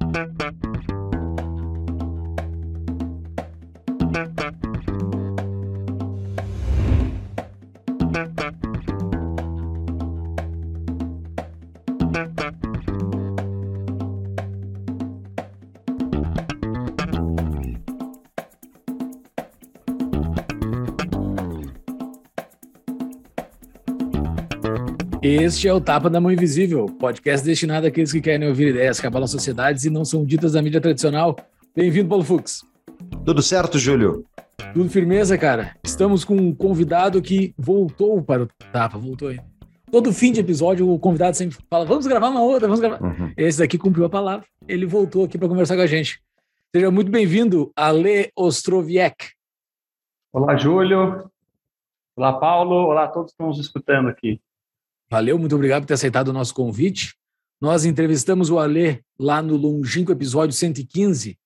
Thank you. Este é o Tapa da Mão Invisível, podcast destinado àqueles que querem ouvir ideias que abalam sociedades e não são ditas da mídia tradicional. Bem-vindo, Paulo Fux. Tudo certo, Júlio? Tudo firmeza, cara. Estamos com um convidado que voltou para o Tapa, voltou aí. Todo fim de episódio, o convidado sempre fala: vamos gravar uma outra, vamos gravar. Uhum. Esse daqui cumpriu a palavra, ele voltou aqui para conversar com a gente. Seja muito bem-vindo, Ale Ostroviec. Olá, Júlio. Olá, Paulo. Olá a todos que estão nos escutando aqui. Valeu, muito obrigado por ter aceitado o nosso convite. Nós entrevistamos o Alê lá no longínquo episódio 115,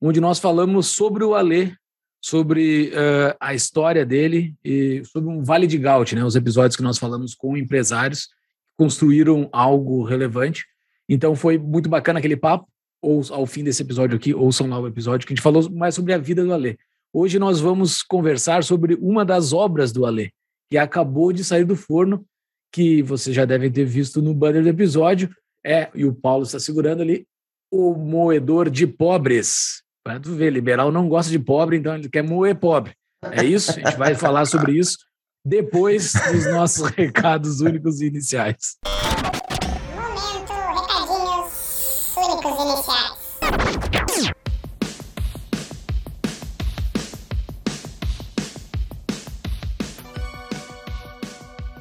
onde nós falamos sobre o Alê, sobre uh, a história dele e sobre um Vale de Gaut, né? Os episódios que nós falamos com empresários que construíram algo relevante. Então foi muito bacana aquele papo. Ou ao fim desse episódio aqui, ouçam lá o episódio que a gente falou mais sobre a vida do Alê. Hoje nós vamos conversar sobre uma das obras do Alê, que acabou de sair do forno que vocês já devem ter visto no banner do episódio, é, e o Paulo está segurando ali, o moedor de pobres. Para tu ver, liberal não gosta de pobre, então ele quer moer pobre. É isso? A gente vai falar sobre isso depois dos nossos recados únicos iniciais.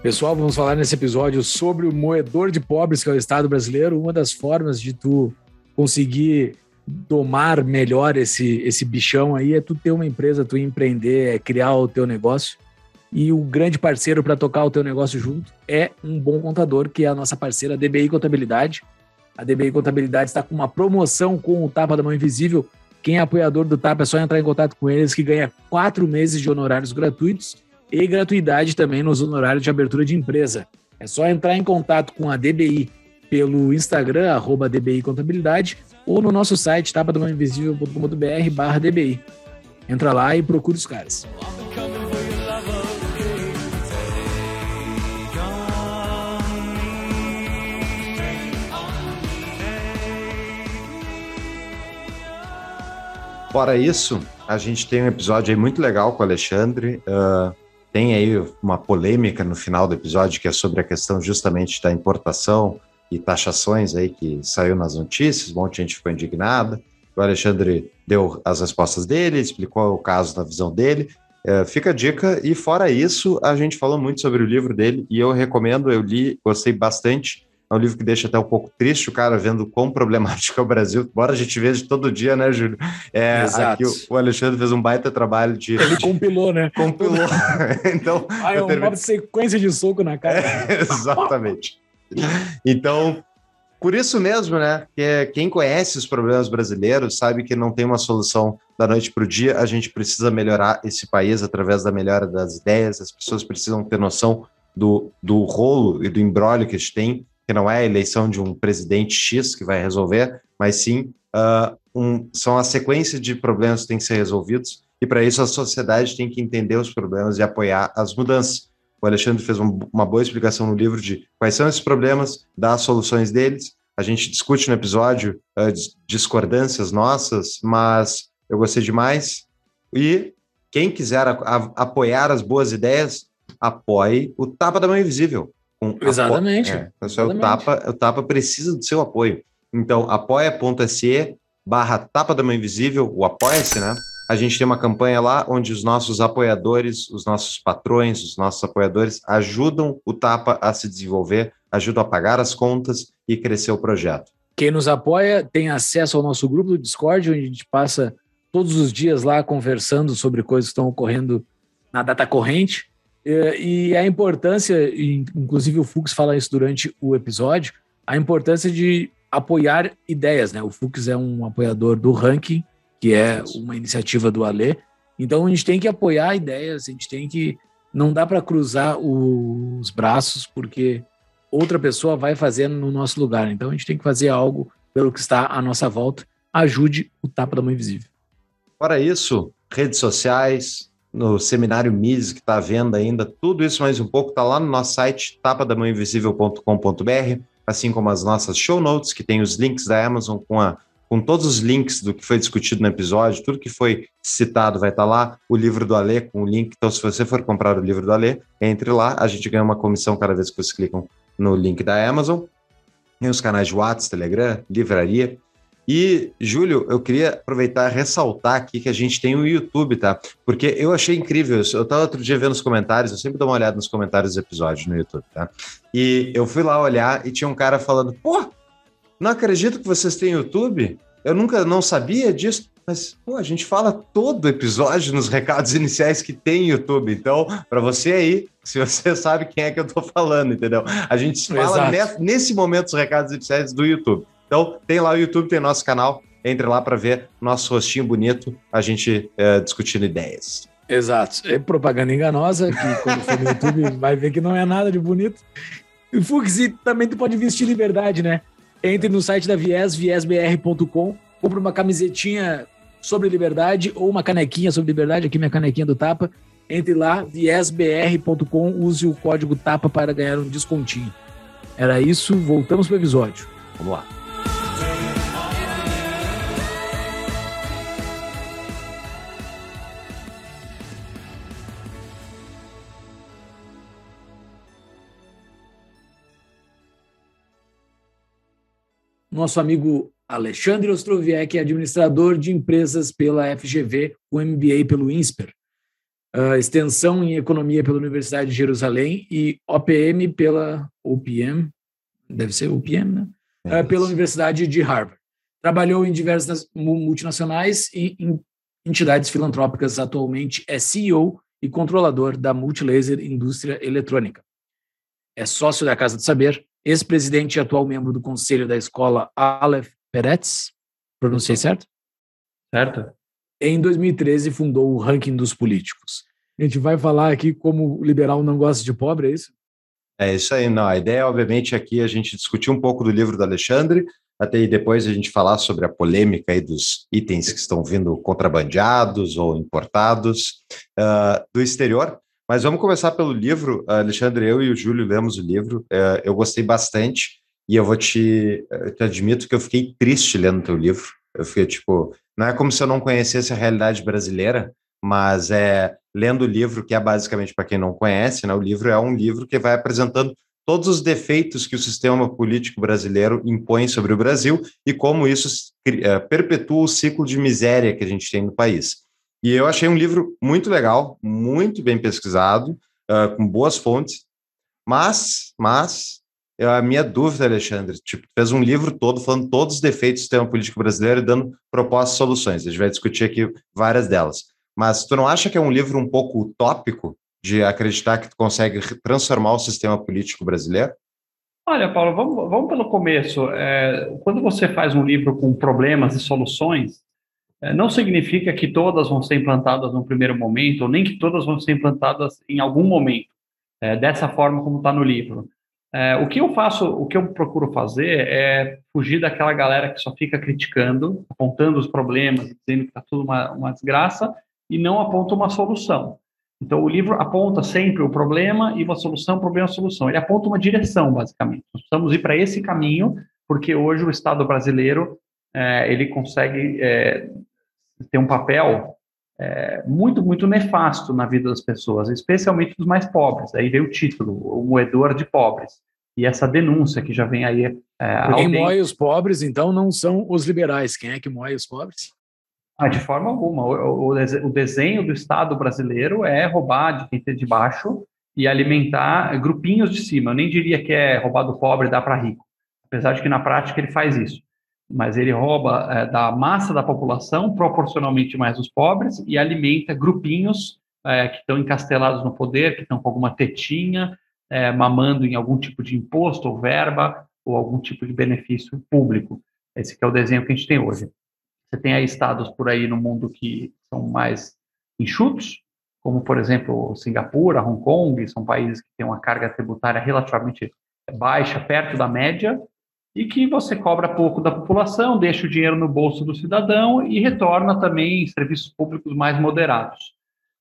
Pessoal, vamos falar nesse episódio sobre o moedor de pobres, que é o Estado brasileiro. Uma das formas de tu conseguir domar melhor esse, esse bichão aí é tu ter uma empresa, tu empreender, é criar o teu negócio. E o grande parceiro para tocar o teu negócio junto é um bom contador, que é a nossa parceira DBI Contabilidade. A DBI Contabilidade está com uma promoção com o Tapa da Mão Invisível. Quem é apoiador do Tapa é só entrar em contato com eles, que ganha quatro meses de honorários gratuitos e gratuidade também nos honorários de abertura de empresa. É só entrar em contato com a DBI pelo Instagram, arroba DBI Contabilidade, ou no nosso site, tapadomainvisível.com.br barra DBI. Entra lá e procura os caras. Fora isso, a gente tem um episódio aí muito legal com o Alexandre. Uh, tem aí uma polêmica no final do episódio que é sobre a questão justamente da importação e taxações aí que saiu nas notícias, um monte de gente ficou indignada. O Alexandre deu as respostas dele, explicou o caso na visão dele. É, fica a dica, e fora isso, a gente falou muito sobre o livro dele e eu recomendo, eu li, gostei bastante. É um livro que deixa até um pouco triste o cara vendo quão problemático é o Brasil. Bora a gente veja todo dia, né, Júlio? É, aqui o, o, Alexandre fez um baita trabalho de. Ele compilou, né? Compilou. então. Ah, é uma termino... sequência de soco na cara. É, exatamente. Então, por isso mesmo, né? Que quem conhece os problemas brasileiros sabe que não tem uma solução da noite para o dia. A gente precisa melhorar esse país através da melhora das ideias. As pessoas precisam ter noção do, do rolo e do embrólio que a gente tem que não é a eleição de um presidente X que vai resolver, mas sim uh, um, são a sequência de problemas que têm que ser resolvidos, e para isso a sociedade tem que entender os problemas e apoiar as mudanças. O Alexandre fez um, uma boa explicação no livro de quais são esses problemas, dá as soluções deles. A gente discute no episódio uh, discordâncias nossas, mas eu gostei demais. E quem quiser a, a, apoiar as boas ideias, apoie o Tapa da Mão Invisível. Exatamente. É, Exatamente. O, Tapa, o Tapa precisa do seu apoio. Então, apoia.se barra Tapa da Mãe Invisível, o Apoia-se, né? A gente tem uma campanha lá onde os nossos apoiadores, os nossos patrões, os nossos apoiadores ajudam o Tapa a se desenvolver, ajudam a pagar as contas e crescer o projeto. Quem nos apoia tem acesso ao nosso grupo do Discord, onde a gente passa todos os dias lá conversando sobre coisas que estão ocorrendo na data corrente. É, e a importância, inclusive o Fux fala isso durante o episódio, a importância de apoiar ideias, né? O Fux é um apoiador do ranking, que é uma iniciativa do Alê. Então a gente tem que apoiar ideias, a gente tem que não dá para cruzar os braços porque outra pessoa vai fazendo no nosso lugar. Então a gente tem que fazer algo pelo que está à nossa volta. Ajude o Tapa da Mãe Invisível. Fora isso, redes sociais, no seminário Mises que está à venda ainda, tudo isso mais um pouco está lá no nosso site tapadamãoinvisível.com.br, assim como as nossas show notes que tem os links da Amazon com a com todos os links do que foi discutido no episódio, tudo que foi citado vai estar tá lá, o livro do Alê com o link. Então, se você for comprar o livro do Alê, entre lá, a gente ganha uma comissão cada vez que vocês clicam no link da Amazon. Tem os canais de WhatsApp, Telegram, livraria. E, Júlio, eu queria aproveitar e ressaltar aqui que a gente tem o YouTube, tá? Porque eu achei incrível. Eu estava outro dia vendo os comentários, eu sempre dou uma olhada nos comentários dos episódios no YouTube, tá? E eu fui lá olhar e tinha um cara falando: pô, não acredito que vocês têm YouTube. Eu nunca não sabia disso. Mas, pô, a gente fala todo episódio nos recados iniciais que tem YouTube. Então, para você aí, se você sabe quem é que eu tô falando, entendeu? A gente fala nesse, nesse momento os recados iniciais do YouTube. Então, tem lá o YouTube, tem nosso canal. Entre lá para ver nosso rostinho bonito, a gente é, discutindo ideias. Exato. É propaganda enganosa, que quando for no YouTube vai ver que não é nada de bonito. E Fux, também tu pode vestir liberdade, né? Entre no site da Viés, viesbr.com, compre uma camisetinha sobre liberdade ou uma canequinha sobre liberdade, aqui minha canequinha do Tapa. Entre lá, viesbr.com, use o código TAPA para ganhar um descontinho. Era isso, voltamos para o episódio. Vamos lá. Nosso amigo Alexandre Ostroviec, administrador de empresas pela FGV, o MBA pelo INSPER, uh, extensão em economia pela Universidade de Jerusalém e OPM pela OPM, deve ser OPM, né? Uh, pela Universidade de Harvard. Trabalhou em diversas multinacionais e em entidades filantrópicas. Atualmente é CEO e controlador da Multilaser Indústria Eletrônica. É sócio da Casa do Saber, ex-presidente e atual membro do conselho da escola Aleph Peretz, pronunciei certo? Certo. Em 2013 fundou o Ranking dos Políticos. A gente vai falar aqui como o liberal não gosta de pobre, é isso? É isso aí, não. A ideia, obviamente, aqui é a gente discutir um pouco do livro do Alexandre, até aí depois a gente falar sobre a polêmica aí dos itens que estão vindo contrabandeados ou importados uh, do exterior. Mas vamos começar pelo livro. Alexandre, eu e o Júlio lemos o livro. É, eu gostei bastante e eu vou te, eu te admito que eu fiquei triste lendo teu livro. Eu fiquei tipo, não é como se eu não conhecesse a realidade brasileira, mas é lendo o livro que é basicamente para quem não conhece, né? O livro é um livro que vai apresentando todos os defeitos que o sistema político brasileiro impõe sobre o Brasil e como isso é, perpetua o ciclo de miséria que a gente tem no país. E eu achei um livro muito legal, muito bem pesquisado, uh, com boas fontes, mas, mas, a minha dúvida, Alexandre, tipo, fez um livro todo falando todos os defeitos do sistema político brasileiro e dando propostas e soluções. A gente vai discutir aqui várias delas. Mas tu não acha que é um livro um pouco utópico de acreditar que tu consegue transformar o sistema político brasileiro? Olha, Paulo, vamos, vamos pelo começo. É, quando você faz um livro com problemas e soluções, não significa que todas vão ser implantadas no primeiro momento, ou nem que todas vão ser implantadas em algum momento, é, dessa forma como está no livro. É, o que eu faço, o que eu procuro fazer é fugir daquela galera que só fica criticando, apontando os problemas, dizendo que está tudo uma, uma desgraça, e não aponta uma solução. Então, o livro aponta sempre o problema e uma solução, problema, solução. Ele aponta uma direção, basicamente. Nós precisamos ir para esse caminho, porque hoje o Estado brasileiro é, ele consegue é, tem um papel é, muito, muito nefasto na vida das pessoas, especialmente dos mais pobres. Aí veio o título, o moedor de pobres. E essa denúncia que já vem aí. É, Quem moe os pobres, então, não são os liberais. Quem é que moe os pobres? Ah, de forma alguma. O, o, o desenho do Estado brasileiro é roubar de quem tem de baixo e alimentar grupinhos de cima. Eu nem diria que é roubar do pobre e dar para rico, apesar de que na prática ele faz isso mas ele rouba é, da massa da população, proporcionalmente mais os pobres, e alimenta grupinhos é, que estão encastelados no poder, que estão com alguma tetinha, é, mamando em algum tipo de imposto ou verba, ou algum tipo de benefício público. Esse é o desenho que a gente tem hoje. Você tem aí estados por aí no mundo que são mais enxutos, como, por exemplo, Singapura, Hong Kong, são países que têm uma carga tributária relativamente baixa, perto da média, e que você cobra pouco da população, deixa o dinheiro no bolso do cidadão e retorna também serviços públicos mais moderados.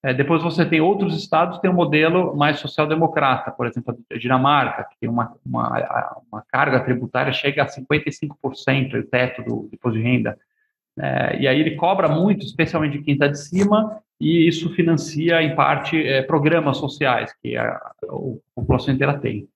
É, depois você tem outros estados que têm um modelo mais social-democrata, por exemplo, a Dinamarca, que tem uma, uma, uma carga tributária chega a 55%, o teto do imposto de renda. É, e aí ele cobra muito, especialmente quem está de cima, e isso financia, em parte, é, programas sociais que a, a, população inteira tem.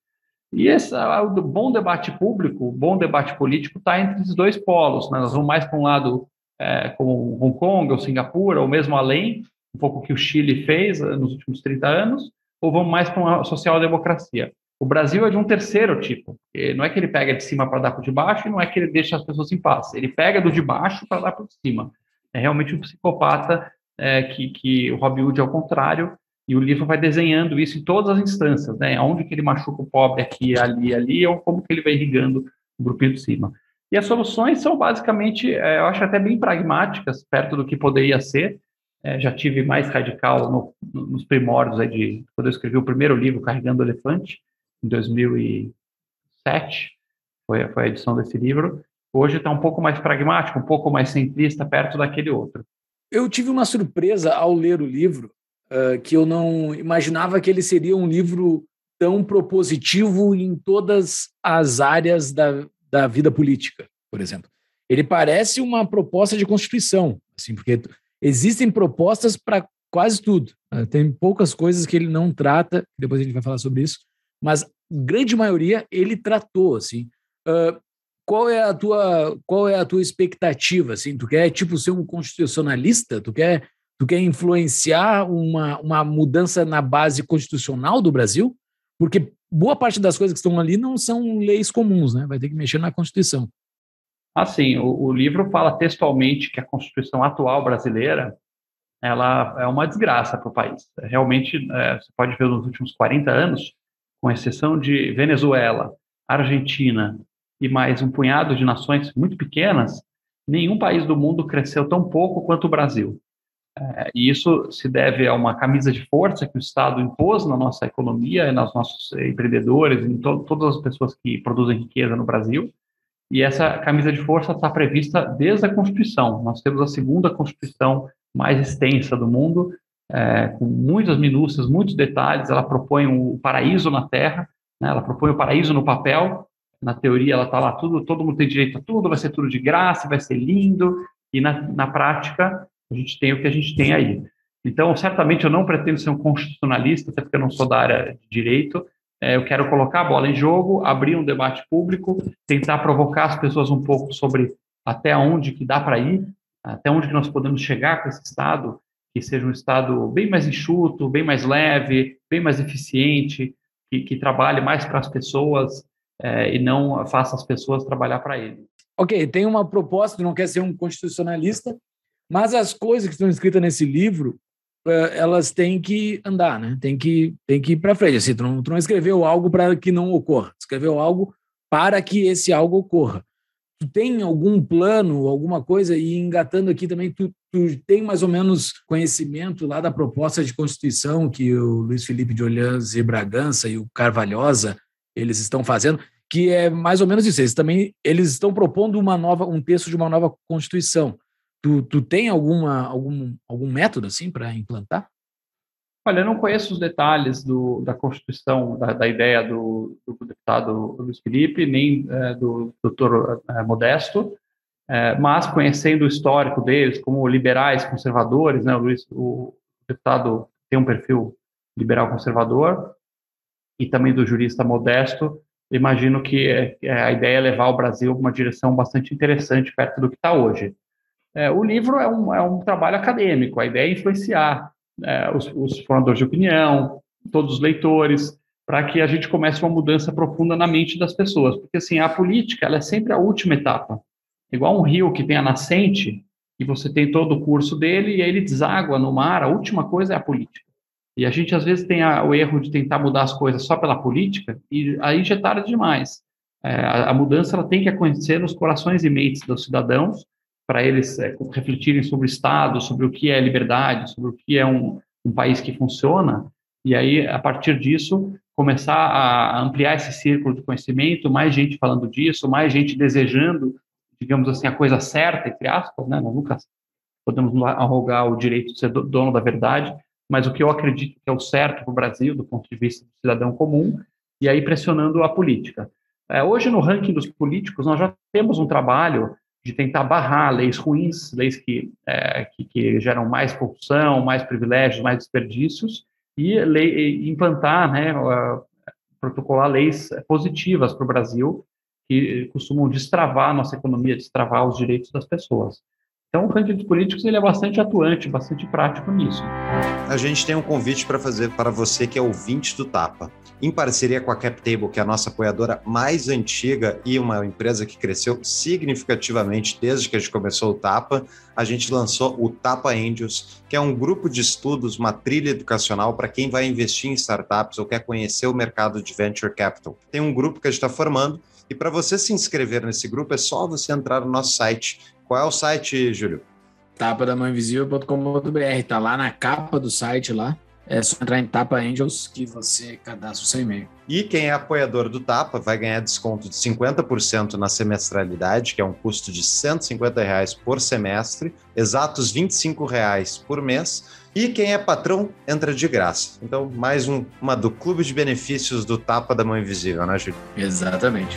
E esse, o bom debate público, o bom debate político está entre esses dois polos. Né? Nós vamos mais para um lado, é, como Hong Kong ou Singapura, ou mesmo além, um pouco que o Chile fez eh, nos últimos 30 anos, ou vamos mais para uma social-democracia? O Brasil é de um terceiro tipo. Não é que ele pega de cima para dar para de baixo e não é que ele deixa as pessoas em paz. Ele pega do de baixo para dar para de cima. É realmente um psicopata é, que, que o Robin Hood é o contrário e o livro vai desenhando isso em todas as instâncias, né? Onde que ele machuca o pobre aqui, ali, ali, ou como que ele vai irrigando o grupinho de cima. E as soluções são basicamente, é, eu acho até bem pragmáticas, perto do que poderia ser, é, já tive mais radical no, no, nos primórdios aí de quando eu escrevi o primeiro livro, Carregando o Elefante, em 2007, foi, foi a edição desse livro. Hoje está um pouco mais pragmático, um pouco mais simplista, perto daquele outro. Eu tive uma surpresa ao ler o livro, uh, que eu não imaginava que ele seria um livro tão propositivo em todas as áreas da, da vida política, por exemplo. Ele parece uma proposta de constituição, assim, porque existem propostas para quase tudo. Né? Tem poucas coisas que ele não trata, depois a gente vai falar sobre isso, mas grande maioria ele tratou, assim. Uh, qual é a tua qual é a tua expectativa assim tu quer tipo ser um constitucionalista tu quer tu quer influenciar uma, uma mudança na base constitucional do Brasil porque boa parte das coisas que estão ali não são leis comuns né vai ter que mexer na constituição Assim, o, o livro fala textualmente que a Constituição atual brasileira ela é uma desgraça para o país. Realmente, é, você pode ver nos últimos 40 anos, com exceção de Venezuela, Argentina e mais um punhado de nações muito pequenas, nenhum país do mundo cresceu tão pouco quanto o Brasil. É, e isso se deve a uma camisa de força que o Estado impôs na nossa economia, nos nossos empreendedores, em to todas as pessoas que produzem riqueza no Brasil. E essa camisa de força está prevista desde a Constituição. Nós temos a segunda Constituição mais extensa do mundo, é, com muitas minúcias, muitos detalhes. Ela propõe o paraíso na Terra, né? ela propõe o paraíso no papel. Na teoria, ela está lá, tudo, todo mundo tem direito a tudo, vai ser tudo de graça, vai ser lindo. E na, na prática, a gente tem o que a gente tem aí. Então, certamente, eu não pretendo ser um constitucionalista, até porque eu não sou da área de direito, é, eu quero colocar a bola em jogo, abrir um debate público, tentar provocar as pessoas um pouco sobre até onde que dá para ir, até onde que nós podemos chegar com esse Estado, que seja um Estado bem mais enxuto, bem mais leve, bem mais eficiente, que, que trabalhe mais para as pessoas é, e não faça as pessoas trabalhar para ele. Ok, tem uma proposta, não quer ser um constitucionalista, mas as coisas que estão escritas nesse livro eh, elas têm que andar, né? Tem que, tem que ir para frente. Assim, tu, não, tu não escreveu algo para que não ocorra, escreveu algo para que esse algo ocorra. Tu tem algum plano, alguma coisa, e engatando aqui também, tu, tu tem mais ou menos conhecimento lá da proposta de Constituição que o Luiz Felipe de Olhãs e Bragança e o Carvalhosa eles estão fazendo, que é mais ou menos isso. Eles também eles estão propondo uma nova, um texto de uma nova Constituição. Tu, tu tem alguma, algum, algum método assim para implantar? Olha, eu não conheço os detalhes do, da Constituição, da, da ideia do, do, deputado Luiz Felipe, nem é, do doutor é, Modesto, é, mas conhecendo o histórico deles, como liberais conservadores, né, o, Luiz, o deputado tem um perfil liberal conservador, e também do jurista Modesto, imagino que é, a ideia é levar o Brasil para uma direção bastante interessante perto do que está hoje. É, o livro é um, é um trabalho acadêmico, a ideia é influenciar é, os, os formadores de opinião, todos os leitores, para que a gente comece uma mudança profunda na mente das pessoas. Porque, assim, a política, ela é sempre a última etapa. Igual um rio que tem a nascente, e você tem todo o curso dele, e aí ele deságua no mar, a última coisa é a política. E a gente, às vezes, tem a, o erro de tentar mudar as coisas só pela política, e aí já é tarde demais. É, a, a, mudança ela tem que acontecer nos corações e mentes dos cidadãos, para eles é, refletirem sobre o Estado, sobre o que é liberdade, sobre o que é um, um país que funciona, e aí, a partir disso, começar a ampliar esse círculo de conhecimento, mais gente falando disso, mais gente desejando, digamos assim, a coisa certa, entre aspas, né? Nós nunca podemos arrogar o direito de ser dono da verdade, mas o que eu acredito que é o certo para o Brasil, do ponto de vista do cidadão comum, e aí pressionando a política. É, hoje, no ranking dos políticos, nós já temos um trabalho de tentar barrar leis ruins, leis que, é, que, que, geram mais corrupção, mais privilégios, mais desperdícios, e, lei, implantar, né, protocolar leis positivas para o Brasil, que costumam destravar a nossa economia, destravar os direitos das pessoas. Então, o dos políticos ele é bastante atuante, bastante prático nisso. A gente tem um convite para fazer para você que é ouvinte do Tapa. Em parceria com a CapTable, que é a nossa apoiadora mais antiga e uma empresa que cresceu significativamente desde que a gente começou o Tapa, a gente lançou o Tapa Angels, que é um grupo de estudos, uma trilha educacional para quem vai investir em startups ou quer conhecer o mercado de venture capital. Tem um grupo que a gente está formando e para você se inscrever nesse grupo é só você entrar no nosso site qual é o site, Júlio? Tapa da mãoinvisível.com.br. Tá lá na capa do site lá. É só entrar em Tapa Angels que você cadastra o seu e-mail. E quem é apoiador do Tapa vai ganhar desconto de 50% na semestralidade, que é um custo de 150 reais por semestre, exatos 25 reais por mês. E quem é patrão entra de graça. Então, mais um, uma do Clube de Benefícios do Tapa da Mão Invisível, né, Júlio? Exatamente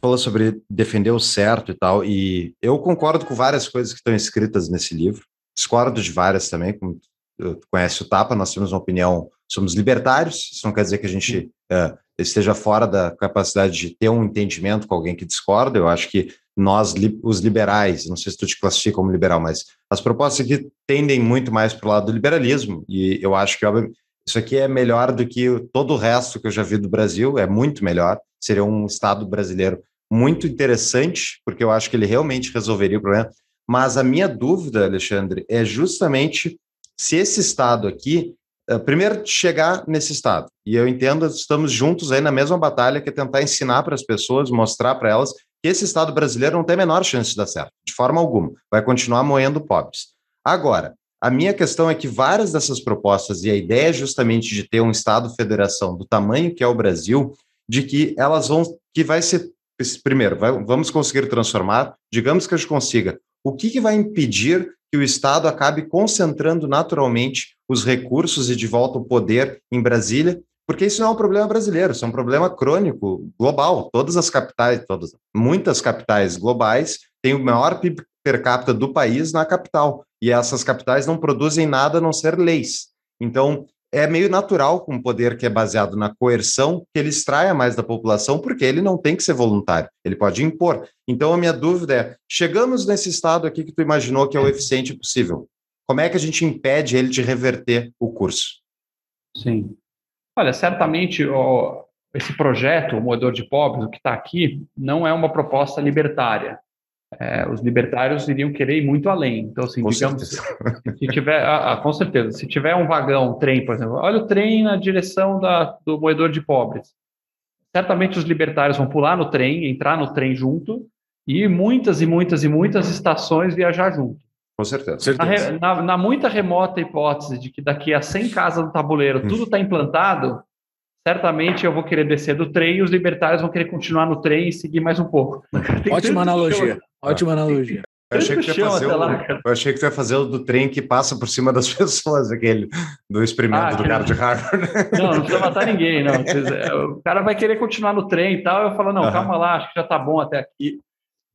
falou sobre defender o certo e tal, e eu concordo com várias coisas que estão escritas nesse livro, discordo de várias também, como tu conhece o Tapa, nós temos uma opinião, somos libertários, isso não quer dizer que a gente uh, esteja fora da capacidade de ter um entendimento com alguém que discorda, eu acho que nós, os liberais, não sei se tu te classifica como liberal, mas as propostas aqui tendem muito mais para o lado do liberalismo, e eu acho que isso aqui é melhor do que todo o resto que eu já vi do Brasil, é muito melhor, seria um Estado brasileiro muito interessante, porque eu acho que ele realmente resolveria o problema. Mas a minha dúvida, Alexandre, é justamente se esse Estado aqui, uh, primeiro chegar nesse Estado, e eu entendo, estamos juntos aí na mesma batalha, que é tentar ensinar para as pessoas, mostrar para elas que esse Estado brasileiro não tem a menor chance de dar certo, de forma alguma, vai continuar moendo pobres. Agora, a minha questão é que várias dessas propostas, e a ideia é justamente de ter um Estado-federação do tamanho que é o Brasil, de que elas vão, que vai ser primeiro, vai, vamos conseguir transformar, digamos que a gente consiga. O que, que vai impedir que o Estado acabe concentrando naturalmente os recursos e de volta o poder em Brasília? Porque isso não é um problema brasileiro, isso é um problema crônico, global. Todas as capitais, todas, muitas capitais globais têm o maior PIB per capita do país na capital. E essas capitais não produzem nada a não ser leis. Então, é meio natural com um poder que é baseado na coerção que ele extraia mais da população, porque ele não tem que ser voluntário, ele pode impor. Então a minha dúvida é: chegamos nesse estado aqui que tu imaginou que é o eficiente possível. Como é que a gente impede ele de reverter o curso? Sim. Olha, certamente ó, esse projeto, o Moedor de Pobres, o que está aqui, não é uma proposta libertária é, os libertários iriam querer ir muito além. Então, assim, com digamos, certeza. se tiver, ah, ah, com certeza, se tiver um vagão, um trem, por exemplo, olha o trem na direção da, do moedor de pobres. Certamente os libertários vão pular no trem, entrar no trem junto e muitas e muitas e muitas estações viajar junto. Com certeza. certeza. Na, na, na, muita remota hipótese de que daqui a 100 casas do tabuleiro hum. tudo está implantado, certamente eu vou querer descer do trem e os libertários vão querer continuar no trem e seguir mais um pouco. Ótima analogia. Ótima analogia. Eu achei, que fazer o, lá, eu achei que ia fazer o do trem que passa por cima das pessoas, aquele do experimento ah, do cara de Harvard. Não, não precisa matar ninguém, não. O cara vai querer continuar no trem e tal. Eu falo, não, uhum. calma lá, acho que já está bom até aqui.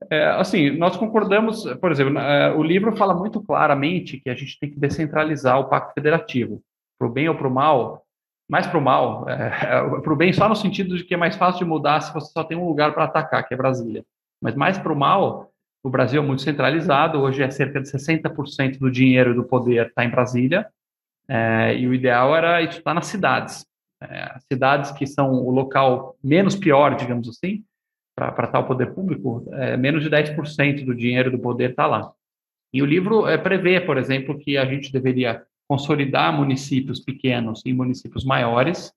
É, assim, nós concordamos, por exemplo, é, o livro fala muito claramente que a gente tem que descentralizar o pacto federativo, para o bem ou para o mal, mais para o mal, é, é para o bem só no sentido de que é mais fácil de mudar se você só tem um lugar para atacar, que é Brasília. Mas mais para o mal, o Brasil é muito centralizado, hoje é cerca de 60% do dinheiro e do poder está em Brasília, é, e o ideal era isso estar nas cidades. É, cidades que são o local menos pior, digamos assim, para tal poder público, é, menos de 10% do dinheiro do poder está lá. E o livro é, prevê, por exemplo, que a gente deveria consolidar municípios pequenos em municípios maiores,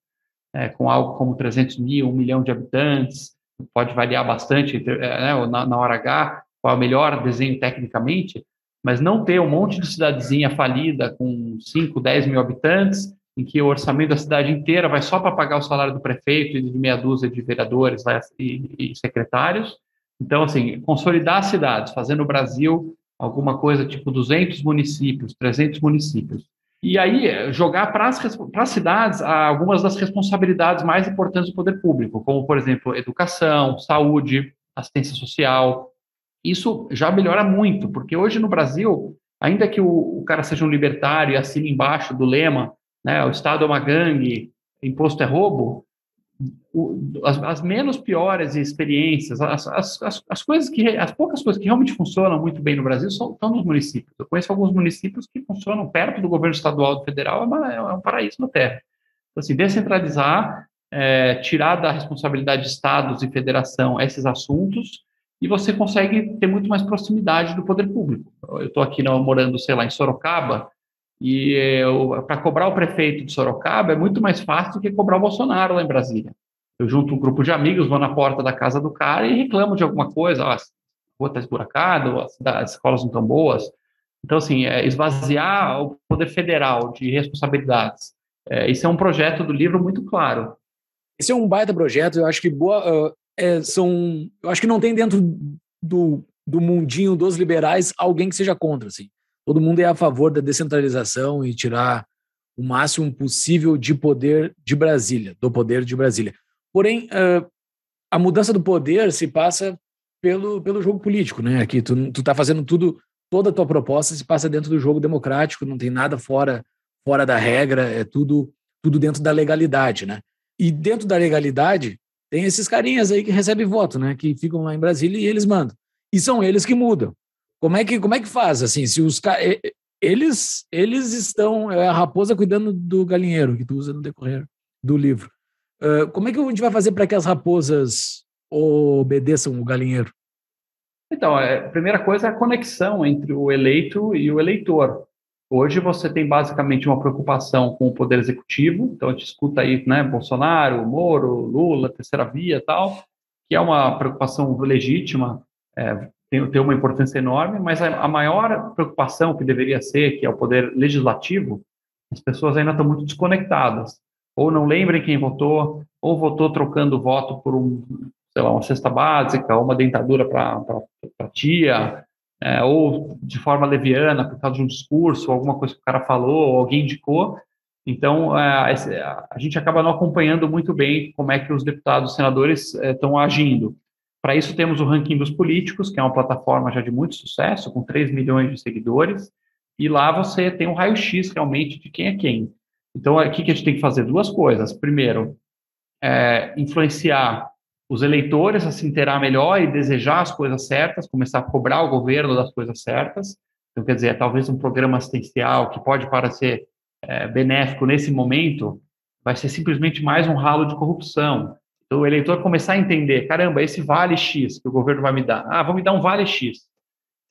é, com algo como 300 mil, 1 milhão de habitantes, pode variar bastante é, né, na, na hora H, qual é o melhor desenho tecnicamente, mas não ter um monte de cidadezinha falida com 5, 10 mil habitantes em que o orçamento da cidade inteira vai só para pagar o salário do prefeito e de meia dúzia de vereadores e, e secretários. Então, assim, consolidar as cidades, fazendo o Brasil alguma coisa tipo 200 municípios, 300 municípios. E aí, jogar para as cidades algumas das responsabilidades mais importantes do poder público, como, por exemplo, educação, saúde, assistência social. Isso já melhora muito, porque hoje no Brasil, ainda que o, o cara seja um libertário e assine embaixo do lema né, o Estado é uma gangue, imposto é roubo, as, as, menos piores experiências, as, as, as, coisas que, as poucas coisas que realmente funcionam muito bem no Brasil são, estão nos municípios. Eu conheço alguns municípios que funcionam perto do governo estadual e federal, é, uma, é um paraíso na terra. Então, assim, descentralizar, é, tirar da responsabilidade de estados e federação esses assuntos, e você consegue ter muito mais proximidade do poder público. Eu estou aqui não, morando, sei lá, em Sorocaba, e para cobrar o prefeito de Sorocaba é muito mais fácil do que cobrar o Bolsonaro lá em Brasília. Eu junto um grupo de amigos, vou na porta da casa do cara e reclamo de alguma coisa, ah, a rua está esburacada, as escolas não estão boas. Então, assim, é esvaziar o poder federal de responsabilidades. É, isso é um projeto do livro muito claro. Esse é um baita projeto, eu acho que boa, uh, é, são, eu acho que não tem dentro do, do mundinho dos liberais alguém que seja contra, assim todo mundo é a favor da descentralização e tirar o máximo possível de poder de Brasília, do poder de Brasília. Porém, a mudança do poder se passa pelo, pelo jogo político, né? Aqui tu, tu tá fazendo tudo, toda a tua proposta se passa dentro do jogo democrático, não tem nada fora fora da regra, é tudo tudo dentro da legalidade, né? E dentro da legalidade tem esses carinhas aí que recebem voto, né? Que ficam lá em Brasília e eles mandam. E são eles que mudam. Como é que, como é que faz? Assim, se os eles eles estão é a raposa cuidando do galinheiro que tu usa no decorrer do livro. Uh, como é que a gente vai fazer para que as raposas obedeçam o galinheiro? Então, é, a primeira coisa é a conexão entre o eleito e o eleitor. Hoje você tem basicamente uma preocupação com o poder executivo, então a gente escuta aí, né, Bolsonaro, Moro, Lula, terceira via, tal, que é uma preocupação legítima. É, tem, tem uma importância enorme, mas a, a maior preocupação que deveria ser, que é o poder legislativo, as pessoas ainda estão muito desconectadas. Ou não lembrem quem votou, ou votou trocando voto por um, sei lá, uma cesta básica, ou uma dentadura para tia, é, ou de forma leviana, por causa de um discurso, alguma coisa que o cara falou, ou alguém indicou. Então, é, a gente acaba não acompanhando muito bem como é que os deputados e senadores estão é, agindo. Para isso, temos o Ranking dos Políticos, que é uma plataforma já de muito sucesso, com 3 milhões de seguidores, e lá você tem um raio-x realmente de quem é quem. Então, aqui que a gente tem que fazer duas coisas. Primeiro, é, influenciar os eleitores a se inteirar melhor e desejar as coisas certas, começar a cobrar o governo das coisas certas. Então, quer dizer, é talvez um programa assistencial que pode parecer é, benéfico nesse momento, vai ser simplesmente mais um ralo de corrupção o eleitor começar a entender, caramba, esse vale X que o governo vai me dar, ah, vão me dar um vale X.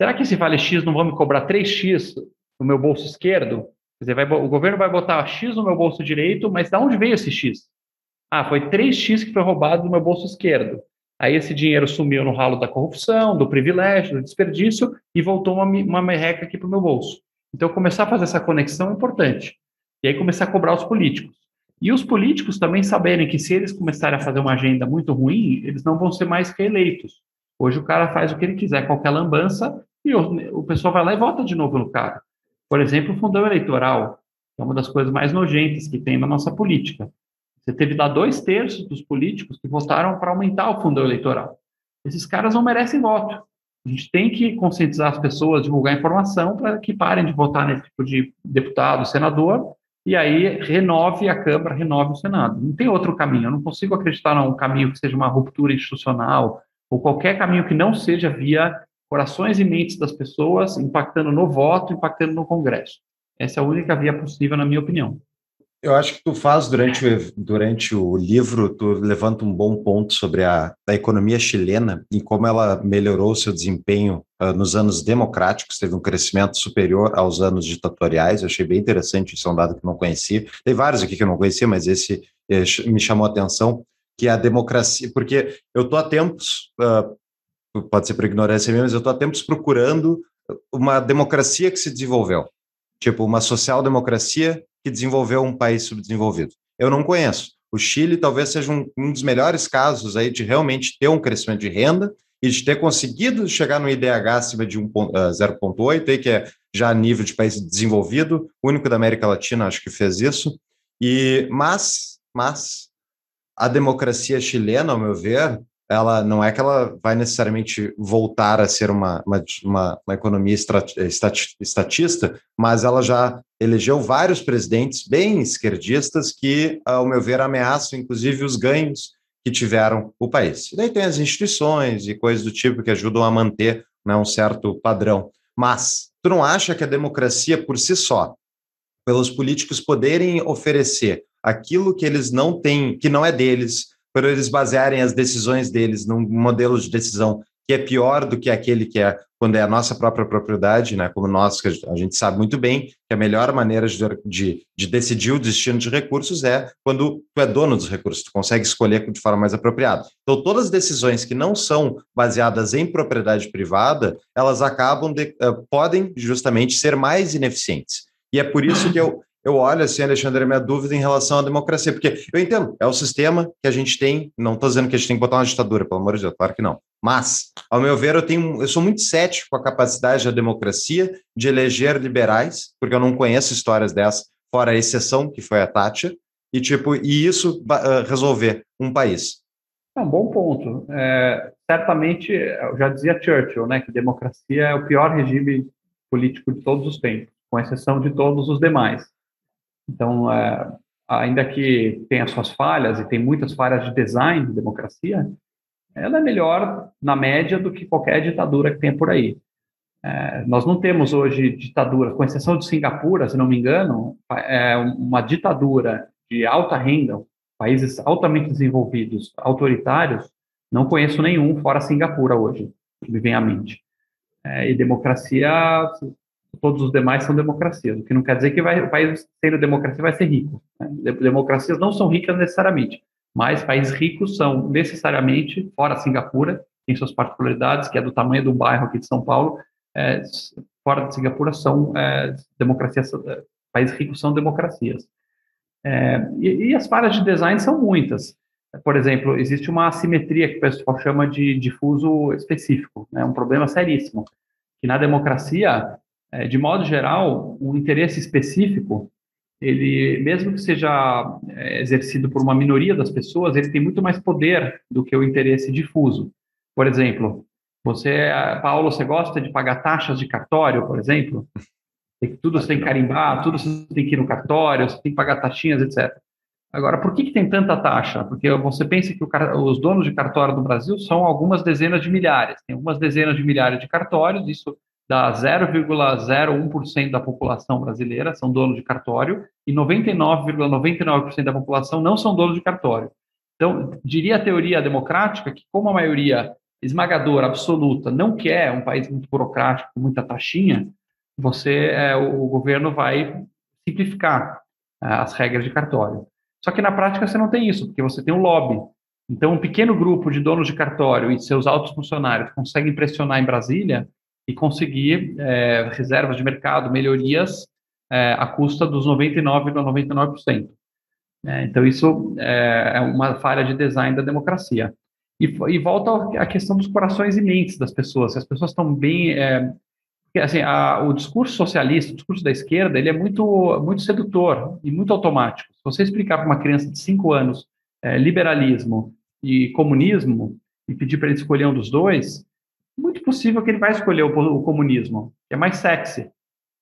Será que esse vale X não vão me cobrar 3X no meu bolso esquerdo? Quer dizer, vai, o governo vai botar X no meu bolso direito, mas de onde veio esse X? Ah, foi 3X que foi roubado do meu bolso esquerdo. Aí esse dinheiro sumiu no ralo da corrupção, do privilégio, do desperdício e voltou uma, uma merreca aqui para o meu bolso. Então, começar a fazer essa conexão é importante. E aí começar a cobrar os políticos. E os políticos também saberem que se eles começarem a fazer uma agenda muito ruim, eles não vão ser mais reeleitos. Hoje o cara faz o que ele quiser, qualquer lambança, e o, o pessoal vai lá e vota de novo no cara. Por exemplo, o fundão eleitoral, que é uma das coisas mais nojentas que tem na nossa política. Você teve lá dois terços dos políticos que votaram para aumentar o fundão eleitoral. Esses caras não merecem voto. A gente tem que conscientizar as pessoas, divulgar informação para que parem de votar nesse tipo de deputado, senador, e aí renove a Câmara, renove o Senado. Não tem outro caminho. Eu não consigo acreditar num caminho que seja uma ruptura institucional ou qualquer caminho que não seja via corações e mentes das pessoas, impactando no voto, impactando no Congresso. Essa é a única via possível, na minha opinião. Eu acho que tu faz durante o, durante o livro, tu levanta um bom ponto sobre a, a economia chilena e como ela melhorou seu desempenho uh, nos anos democráticos, teve um crescimento superior aos anos ditatoriais. Eu achei bem interessante, isso é um dado que não conhecia. Tem vários aqui que eu não conhecia, mas esse eh, me chamou a atenção, que é a democracia, porque eu estou há tempos, uh, pode ser por ignorância minha, mas eu estou há tempos procurando uma democracia que se desenvolveu Tipo, uma social-democracia que desenvolveu um país subdesenvolvido. Eu não conheço. O Chile talvez seja um, um dos melhores casos aí de realmente ter um crescimento de renda e de ter conseguido chegar no IDH acima de 0,8, uh, que é já nível de país desenvolvido, o único da América Latina, acho que fez isso. E mas, mas a democracia chilena, ao meu ver, ela não é que ela vai necessariamente voltar a ser uma, uma, uma, uma economia estatista, mas ela já elegeu vários presidentes bem esquerdistas que, ao meu ver, ameaçam inclusive os ganhos que tiveram o país. E daí tem as instituições e coisas do tipo que ajudam a manter né, um certo padrão. Mas tu não acha que a democracia por si só, pelos políticos poderem oferecer aquilo que eles não têm, que não é deles, por eles basearem as decisões deles num modelo de decisão que é pior do que aquele que é quando é a nossa própria propriedade, né? Como nós, que a gente sabe muito bem que a melhor maneira de, de, de, decidir o destino de recursos é quando tu é dono dos recursos, tu consegue escolher de forma mais apropriada. Então, todas as decisões que não são baseadas em propriedade privada, elas acabam de, uh, podem justamente ser mais ineficientes. E é por isso que eu, eu olho assim, Alexandre, minha dúvida em relação à democracia, porque eu entendo, é o sistema que a gente tem, não estou dizendo que a gente tem que botar uma ditadura, pelo amor de Deus, claro que não. Mas, ao meu ver, eu tenho, eu sou muito cético com a capacidade da democracia de eleger liberais, porque eu não conheço histórias dessas, fora a exceção que foi a Thatcher, e tipo, e isso uh, resolver um país. É um bom ponto. É, certamente, eu já dizia Churchill, né, que democracia é o pior regime político de todos os tempos, com exceção de todos os demais. Então, é, ainda que tenha suas falhas, e tem muitas falhas de design de democracia, ela é melhor, na média, do que qualquer ditadura que tenha por aí. É, nós não temos hoje ditadura, com exceção de Singapura, se não me engano, é uma ditadura de alta renda, países altamente desenvolvidos, autoritários, não conheço nenhum fora Singapura hoje, que me vem à mente. É, e democracia todos os demais são democracias, o que não quer dizer que vai, o país sendo democracia vai ser rico. Né? Democracias não são ricas necessariamente, mas países ricos são necessariamente, fora Singapura, tem suas particularidades, que é do tamanho do bairro aqui de São Paulo, é, fora de Singapura são é, democracias, é, países ricos são democracias. É, e, e, as falhas de design são muitas. Por exemplo, existe uma assimetria que o pessoal chama de difuso específico, é né, um problema seríssimo, que na democracia é, de modo geral, um interesse específico, ele, mesmo que seja é, exercido por uma minoria das pessoas, ele tem muito mais poder do que o interesse difuso. Por exemplo, você, Paulo, você gosta de pagar taxas de cartório, por exemplo? Tudo você tem que carimbar, tudo você tem que ir no cartório, você tem que pagar taxinhas, etc. Agora, por que, que tem tanta taxa? Porque você pensa que o, os donos de cartório do Brasil são algumas dezenas de milhares. Tem algumas dezenas de milhares de cartórios, isso dá 0,01% da população brasileira são donos de cartório e 99,99% ,99 da população não são donos de cartório. Então, diria a teoria democrática que, como a maioria esmagadora, absoluta, não quer um país muito burocrático, muita taxinha, você, é, o governo vai simplificar é, as regras de cartório. Só que na prática você não tem isso, porque você tem um lobby. Então, um pequeno grupo de donos de cartório e seus altos funcionários conseguem pressionar em Brasília e conseguir é, reservas de mercado, melhorias é, à custa dos 99,99%. ,99%. É, então, isso é, é uma falha de design da democracia. E, e, volta à questão dos corações e mentes das pessoas. Se as pessoas estão bem... Assim, a, o discurso socialista, o discurso da esquerda, ele é muito, muito sedutor e muito automático. Se você explicar para uma criança de 5 anos liberalismo e comunismo e pedir para ele escolher um dos dois, possível que ele vai escolher o, o comunismo, que é mais sexy.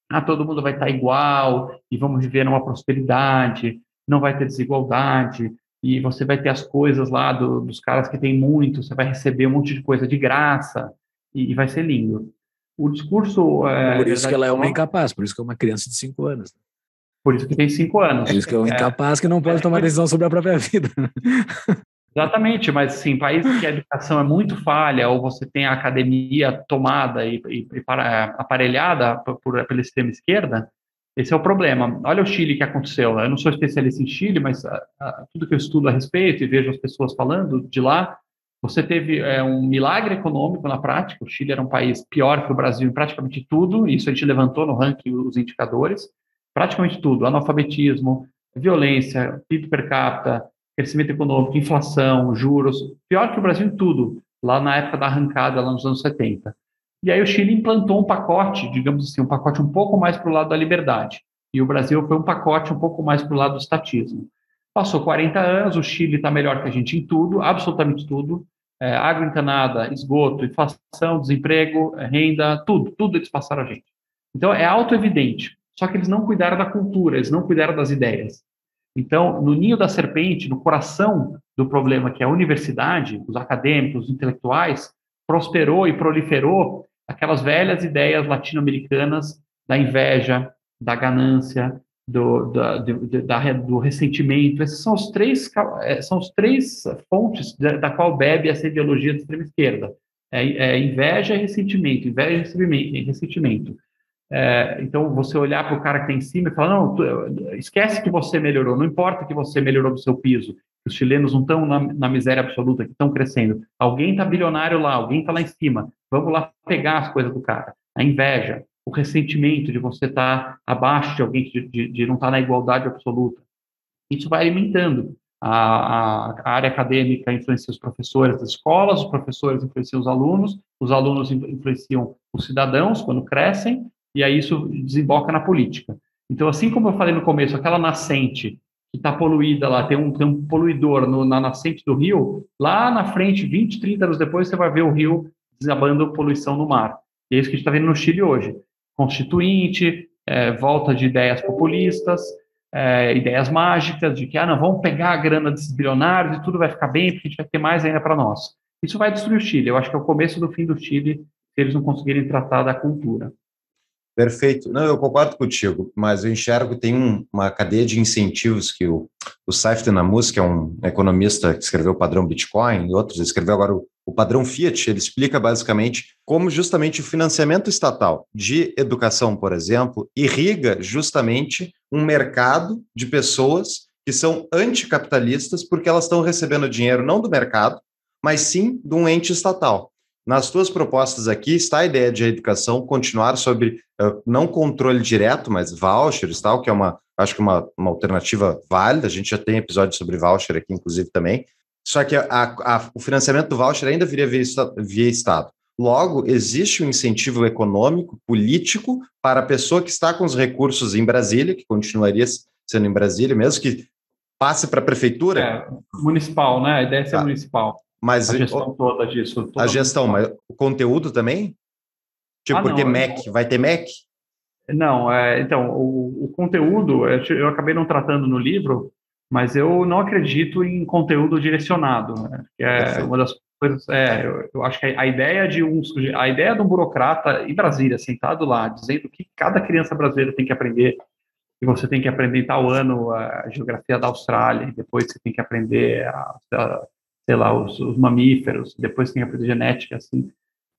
Ah, todo mundo vai estar igual e vamos viver numa prosperidade, não vai ter desigualdade e você vai ter as coisas lá do, dos caras que têm muito, você vai receber um monte de coisa de graça e, e vai ser lindo. O discurso... É, por isso que ela é uma incapaz, por isso que é uma criança de cinco anos. Por isso que tem cinco anos. Por isso que é uma incapaz que não pode tomar decisão sobre a própria vida. Exatamente, mas sim, países que a educação é muito falha, ou você tem a academia tomada e, e, e para, aparelhada por, por, pela extrema esquerda, esse é o problema. Olha o Chile que aconteceu. Eu não sou especialista em Chile, mas a, a, tudo que eu estudo a respeito e vejo as pessoas falando de lá, Você teve é, um milagre econômico na prática. O Chile era um país pior que o Brasil em praticamente tudo. Isso a gente levantou no ranking os indicadores. Praticamente tudo: analfabetismo, violência, PIB per capita, crescimento econômico, inflação, juros. Pior que o Brasil em tudo, lá na época da arrancada, lá nos anos 70. E aí o Chile implantou um pacote, digamos assim, um pacote um pouco mais para o lado da liberdade. E o Brasil foi um pacote um pouco mais para o lado do estatismo. Passou 40 anos, o Chile está melhor que a gente em tudo, absolutamente tudo. É, água encanada, esgoto, inflação, desemprego, é, renda, tudo, tudo eles passaram a gente. Então é auto-evidente. Só que eles não cuidaram da cultura, eles não cuidaram das ideias. Então, no ninho da serpente, no coração do problema, que é a universidade, os acadêmicos, os intelectuais, prosperou e proliferou aquelas velhas ideias latino-americanas da inveja, da ganância, do, da, do, da, do ressentimento. Esses são os três, é, são os três fontes da, da qual bebe essa ideologia da extrema esquerda. É, é inveja e ressentimento, inveja e ressentimento. É, então, você olhar para o cara que está em cima e falar, não, tu, esquece que você melhorou, não importa que você melhorou do seu piso, os chilenos não estão na, na, miséria absoluta, que estão crescendo. Alguém está bilionário lá, alguém está lá em cima, vamos lá pegar as coisas do cara. A inveja, o ressentimento de você estar tá abaixo de alguém, de, de, de não estar tá na igualdade absoluta. Isso vai alimentando. A, a, área acadêmica influencia os professores das escolas, os professores influenciam os alunos, os alunos influenciam os cidadãos quando crescem, e aí isso desemboca na política. Então, assim como eu falei no começo, aquela nascente que está poluída lá, tem um, tem um poluidor no, na nascente do rio, lá na frente, 20, 30 anos depois, você vai ver o rio desabando poluição no mar. E é isso que a gente está vendo no Chile hoje constituinte, é, volta de ideias populistas, é, ideias mágicas de que, ah, não, vamos pegar a grana desses bilionários e tudo vai ficar bem, porque a gente vai ter mais ainda para nós. Isso vai destruir o Chile. Eu acho que é o começo do fim do Chile se eles não conseguirem tratar da cultura. Perfeito. Não, eu concordo contigo, mas eu enxergo que tem um, uma cadeia de incentivos que o, o Saif Namus, que é um economista que escreveu o padrão Bitcoin, e outros, escreveu agora o, o padrão Fiat, ele explica basicamente como justamente o financiamento estatal de educação, por exemplo, irriga justamente um mercado de pessoas que são anticapitalistas porque elas estão recebendo dinheiro não do mercado, mas sim de um ente estatal. Nas tuas propostas aqui está a ideia de a educação continuar sobre uh, não controle direto, mas vouchers, tal, que é uma, acho que uma, uma alternativa válida. A gente já tem episódio sobre voucher aqui, inclusive, também. Só que a, a, o financiamento do voucher ainda viria via, via Estado. Logo, existe um incentivo econômico, político, para a pessoa que está com os recursos em Brasília, que continuaria sendo em Brasília, mesmo que passe para a prefeitura. É, municipal, né? A ideia é ser tá. municipal. Mas a gestão toda disso. Toda a gestão, mas o conteúdo também? Tipo, ah, porque não, Mac, vai ter Mac? Não, é, então, o, o conteúdo, eu acabei não tratando no livro, mas eu não acredito em conteúdo direcionado, né? que é uma das coisas, é, eu, eu, acho que a ideia de um a ideia de um burocrata em Brasília sentado lá dizendo que cada criança brasileira tem que aprender e você tem que aprender em tal ano a geografia da Austrália e depois você tem que aprender a, a sei lá, os, os mamíferos, depois tem a genética, assim,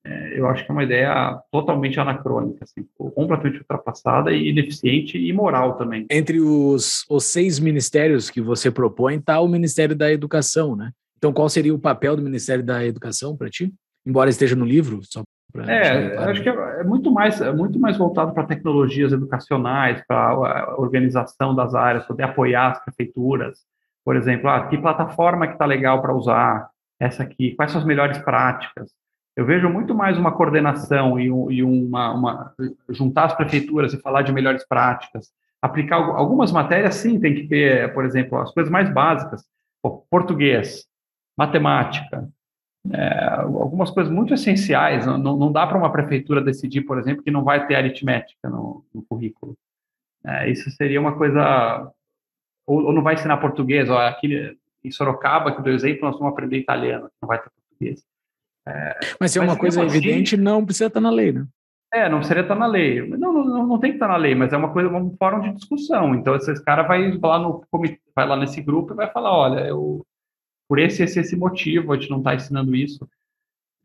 é, eu acho que é uma ideia totalmente anacrônica, assim, completamente ultrapassada e ineficiente e moral também. Entre os, os seis ministérios que você propõe está o Ministério da Educação, né? Então, qual seria o papel do Ministério da Educação para ti? Embora esteja no livro, só é, acho que é, é muito mais, é muito mais voltado para tecnologias educacionais, para a organização das áreas, poder apoiar as prefeituras, por exemplo, ah, que plataforma que está legal para usar, essa aqui, quais são as melhores práticas. Eu vejo muito mais uma coordenação e, e uma, uma, juntar as prefeituras e falar de melhores práticas. Aplicar algumas matérias, sim, tem que ter, por exemplo, as coisas mais básicas, português, matemática, é, algumas coisas muito essenciais. Não, não dá para uma prefeitura decidir, por exemplo, que não vai ter aritmética no, no currículo. É, isso seria uma coisa ou, ou não vai ensinar português, ó, aqui em Sorocaba, que do exemplo, nós vamos aprender italiano, não vai ter português. É, mas se é uma coisa assim, evidente, não precisa estar na lei, né? É, não precisaria estar na lei. Não, não, não tem que estar na lei, mas é uma coisa, um fórum de discussão. Então, esse cara vai lá no vai lá nesse grupo e vai falar, olha, eu por esse esse esse motivo a gente não está ensinando isso,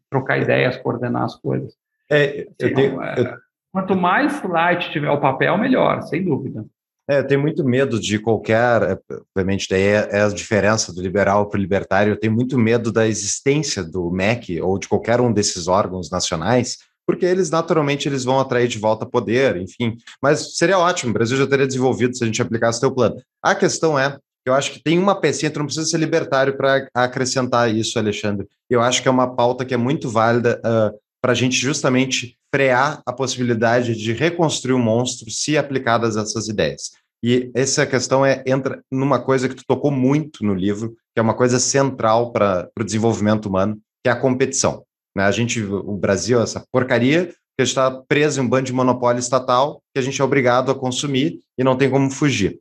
trocar ideias, coordenar as coisas. É, eu tenho, é, eu... Quanto mais light tiver o papel, melhor, sem dúvida. É, tem muito medo de qualquer, é, obviamente, daí é, é a diferença do liberal para o libertário, eu tenho muito medo da existência do MEC ou de qualquer um desses órgãos nacionais, porque eles naturalmente eles vão atrair de volta poder, enfim. Mas seria ótimo, o Brasil já teria desenvolvido se a gente aplicasse o seu plano. A questão é, eu acho que tem uma pecinha, tu não precisa ser libertário para acrescentar isso, Alexandre. Eu acho que é uma pauta que é muito válida uh, para a gente justamente frear a possibilidade de reconstruir o monstro se aplicadas essas ideias. E essa questão é entra numa coisa que tu tocou muito no livro, que é uma coisa central para o desenvolvimento humano, que é a competição. Né? A gente, o Brasil, essa porcaria, que está preso em um bando de monopólio estatal que a gente é obrigado a consumir e não tem como fugir.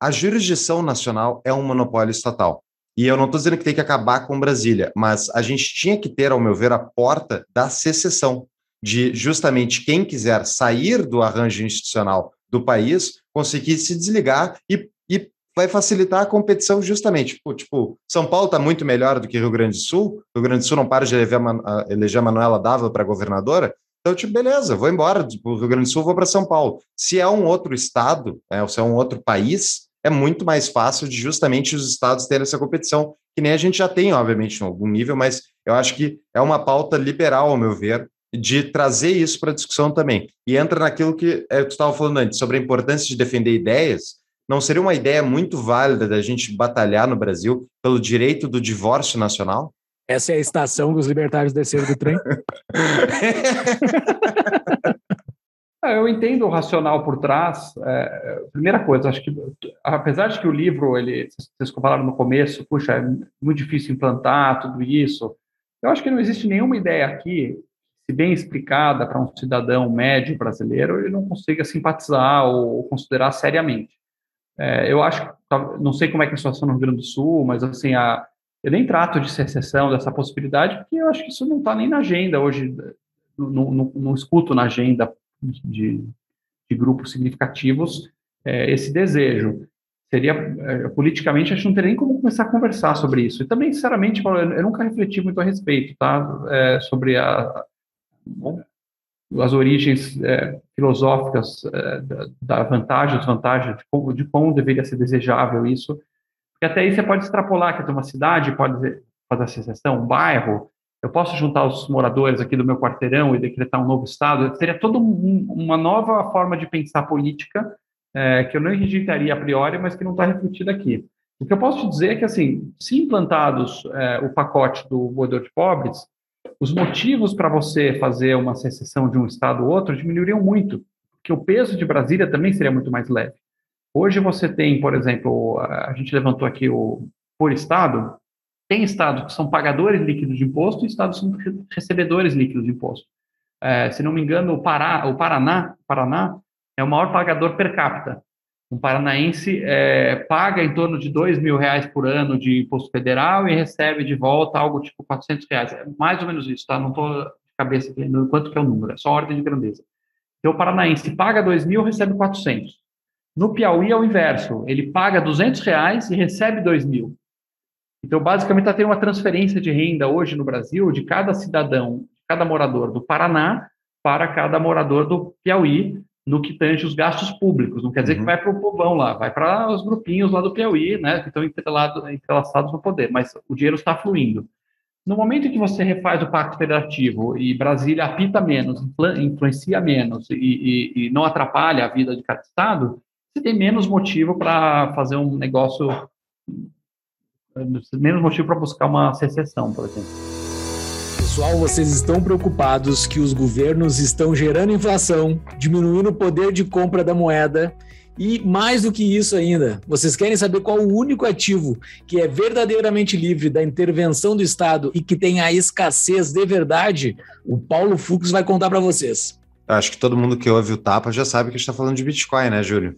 A jurisdição nacional é um monopólio estatal. E eu não estou dizendo que tem que acabar com Brasília, mas a gente tinha que ter, ao meu ver, a porta da secessão, de justamente quem quiser sair do arranjo institucional do país conseguir se desligar e, e vai facilitar a competição justamente. Tipo, São Paulo está muito melhor do que Rio Grande do Sul, Rio Grande do Sul não para de eleger, a, eleger Manuela Dávila para governadora, então, tipo, beleza, vou embora do tipo, Rio Grande do Sul, vou para São Paulo. Se é um outro estado, né, ou se é um outro país, é muito mais fácil de justamente os estados terem essa competição, que nem a gente já tem, obviamente, em algum nível, mas eu acho que é uma pauta liberal, ao meu ver, de trazer isso para a discussão também. E entra naquilo que é, tu estava falando antes, sobre a importância de defender ideias. Não seria uma ideia muito válida da gente batalhar no Brasil pelo direito do divórcio nacional? Essa é a estação dos libertários desceram do trem? É, eu entendo o racional por trás. É, primeira coisa, acho que apesar de que o livro, ele, vocês falaram no começo, puxa, é muito difícil implantar tudo isso. Eu acho que não existe nenhuma ideia aqui se bem explicada para um cidadão médio brasileiro, ele não consiga simpatizar ou considerar seriamente. É, eu acho, não sei como é que é a situação no Rio Grande do Sul, mas assim, a, eu nem trato de secessão dessa possibilidade, porque eu acho que isso não está nem na agenda hoje, não, escuto na agenda de, de grupos significativos é, esse desejo. Seria, é, politicamente, acho que não teria nem como começar a conversar sobre isso. E também, sinceramente, eu, eu nunca refleti muito a respeito, tá, é, sobre a, as origens é, filosóficas é, da, da, vantagem, desvantagem, de como, de como deveria ser desejável isso, porque até aí você pode extrapolar que uma cidade pode fazer a secessão, um bairro, eu posso juntar os moradores aqui do meu quarteirão e decretar um novo estado, seria toda um, uma nova forma de pensar política é, que eu não rejeitaria a priori, mas que não está refletida aqui. O que eu posso te dizer é que, assim, se implantados é, o pacote do moedor de pobres, os motivos para você fazer uma secessão de um estado ou outro diminuiriam muito, porque o peso de Brasília também seria muito mais leve. Hoje você tem, por exemplo, a gente levantou aqui o por estado, tem estados que são pagadores líquidos de imposto e estados que são recebedores líquidos de imposto. É, se não me engano, o, Pará, o Paraná, Paraná é o maior pagador per capita um paranaense é, paga em torno de dois mil reais por ano de imposto federal e recebe de volta algo tipo 400 reais. É mais ou menos isso, tá? Não estou de cabeça aqui quanto que é o número, é só ordem de grandeza. Então, o paranaense paga dois mil, recebe 400. No Piauí é o inverso, ele paga 200 reais e recebe dois mil. Então, basicamente, está tendo uma transferência de renda hoje no Brasil de cada cidadão, cada morador do Paraná para cada morador do Piauí, no que tange os gastos públicos. Não quer dizer uhum. que vai para o povão lá, vai para os grupinhos lá do Piauí, né, que estão entrelaçados no poder, mas o dinheiro está fluindo. No momento em que você refaz o pacto federativo e Brasília apita menos, influencia menos e, e, e não atrapalha a vida de cada estado, você tem menos motivo para fazer um negócio, menos motivo para buscar uma secessão, por exemplo. Pessoal, vocês estão preocupados que os governos estão gerando inflação, diminuindo o poder de compra da moeda e mais do que isso ainda, vocês querem saber qual o único ativo que é verdadeiramente livre da intervenção do Estado e que tem a escassez de verdade? O Paulo Fux vai contar para vocês. Acho que todo mundo que ouve o Tapa já sabe que a gente está falando de Bitcoin, né, Júlio?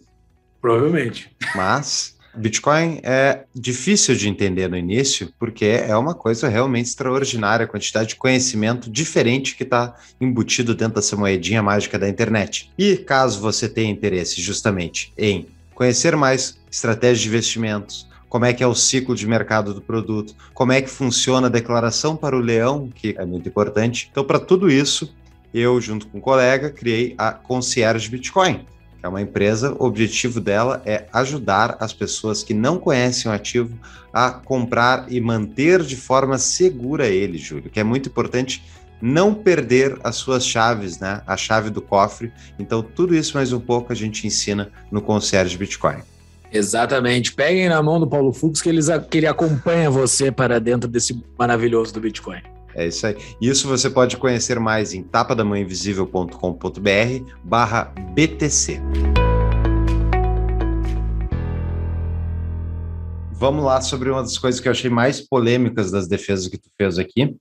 Provavelmente. Mas Bitcoin é difícil de entender no início, porque é uma coisa realmente extraordinária, a quantidade de conhecimento diferente que está embutido dentro dessa moedinha mágica da internet. E caso você tenha interesse justamente em conhecer mais estratégias de investimentos, como é que é o ciclo de mercado do produto, como é que funciona a declaração para o leão, que é muito importante. Então, para tudo isso, eu, junto com um colega, criei a Concierge Bitcoin É uma empresa, o objetivo dela é ajudar as pessoas que não conhecem o ativo a comprar e manter de forma segura ele, Júlio, que é muito importante não perder as suas chaves, né? A chave do cofre. Então, tudo isso mais um pouco a gente ensina no Concierge Bitcoin. Exatamente. Peguem na mão do Paulo Fux que, eles, que ele acompanha você para dentro desse maravilhoso do Bitcoin. É isso aí. Isso você pode conhecer mais em tapadamãoinvisível.com.br barra BTC. Vamos lá sobre uma das coisas que eu achei mais polêmicas das defesas que tu fez aqui,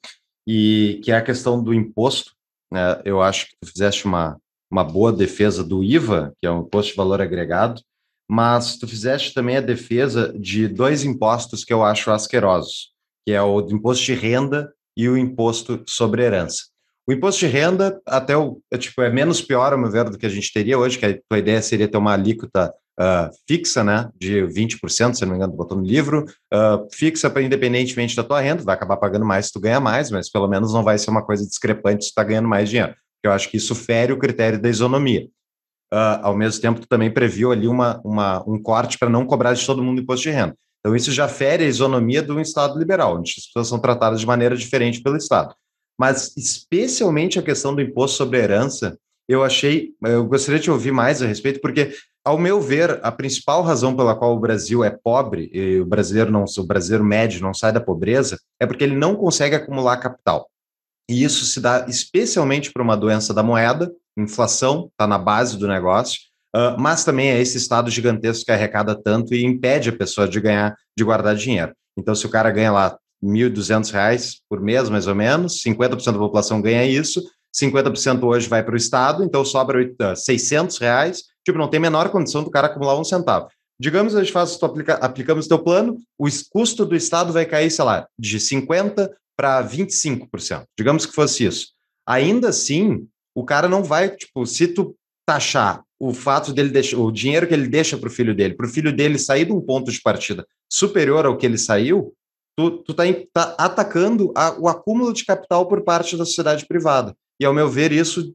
e que é a questão do imposto. Né? Eu acho que tu fizeste uma, uma boa defesa do IVA, que é um imposto de valor agregado, mas tu fizeste também a defesa de dois impostos que eu acho asquerosos, que é o imposto de renda e o imposto sobre herança. O imposto de renda até o, é, tipo, é menos pior, ao meu ver, do que a gente teria hoje, que a tua ideia seria ter uma alíquota uh, fixa, né, de 20%, se não me engano, botou no livro, uh, fixa para independentemente da tua renda, vai acabar pagando mais se tu ganha mais, mas pelo menos não vai ser uma coisa discrepante se tu está ganhando mais dinheiro. Eu acho que isso fere o critério da isonomia. Uh, ao mesmo tempo, tu também previu ali uma, uma um corte para não cobrar de todo mundo imposto de renda. Então, isso já fere a isonomia do Estado liberal, onde as pessoas são tratadas de maneira diferente pelo Estado. Mas, especialmente a questão do imposto sobre herança, eu achei, eu gostaria de ouvir mais a respeito, porque, ao meu ver, a principal razão pela qual o Brasil é pobre, e o brasileiro não, o brasileiro médio não sai da pobreza, é porque ele não consegue acumular capital. E isso se dá especialmente para uma doença da moeda, inflação está na base do negócio, uh, mas também é esse estado gigantesco que arrecada tanto e impede a pessoa de ganhar, de guardar dinheiro. Então, se o cara ganha lá R$ 1.200 por mês, mais ou menos, 50% da população ganha isso, 50% hoje vai para o Estado, então sobra 600 reais, tipo, não tem menor condição do cara acumular um centavo. Digamos a gente faz, aplica, aplicamos o teu plano, o custo do Estado vai cair, sei lá, de 50% para 25%. Digamos que fosse isso. Ainda assim, o cara não vai, tipo, se tu taxar o fato dele deixar, o dinheiro que ele deixa para o filho dele, para o filho dele sair de um ponto de partida superior ao que ele saiu, tu, tu tá, tá atacando a, o acúmulo de capital por parte da sociedade privada. E, ao meu ver, isso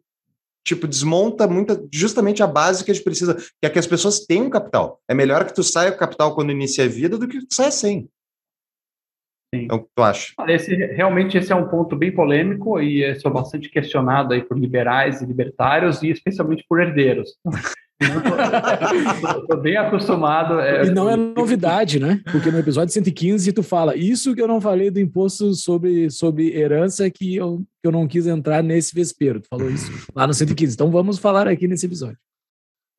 tipo, desmonta muita, justamente a base que a gente precisa, que é que as pessoas tenham capital. É melhor que tu saia com capital quando inicia a vida do que tu saia sem. Sim. É o que tu acha? Esse, realmente esse é um ponto bem polêmico e é bastante questionado aí por liberais e libertários e especialmente por herdeiros. Estou bem acostumado. É, e não é novidade, né? Porque no episódio 115 tu fala isso que eu não falei do imposto sobre, sobre herança que eu, que eu não quis entrar nesse vespeiro. Tu falou isso lá no 115. Então vamos falar aqui nesse episódio.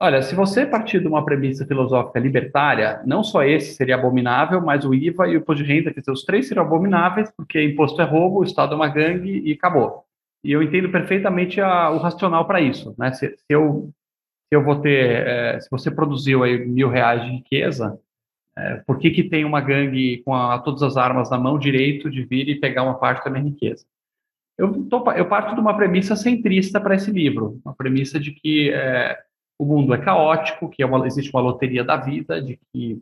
Olha, se você partir de uma premissa filosófica libertária, não só esse seria abominável, mas o IVA e o imposto de renda, dizer, os três seriam abomináveis, porque imposto é roubo, o Estado é uma gangue e acabou. E eu entendo perfeitamente a, o racional para isso. Né? Se, se, eu, se eu vou ter, é, se você produziu aí mil reais de riqueza, é, por que, que tem uma gangue com a, todas as armas na mão direito de vir e pegar uma parte da minha riqueza? Eu, tô, eu parto de uma premissa centrista para esse livro, uma premissa de que é, o mundo é caótico, que é uma, existe uma loteria da vida, de que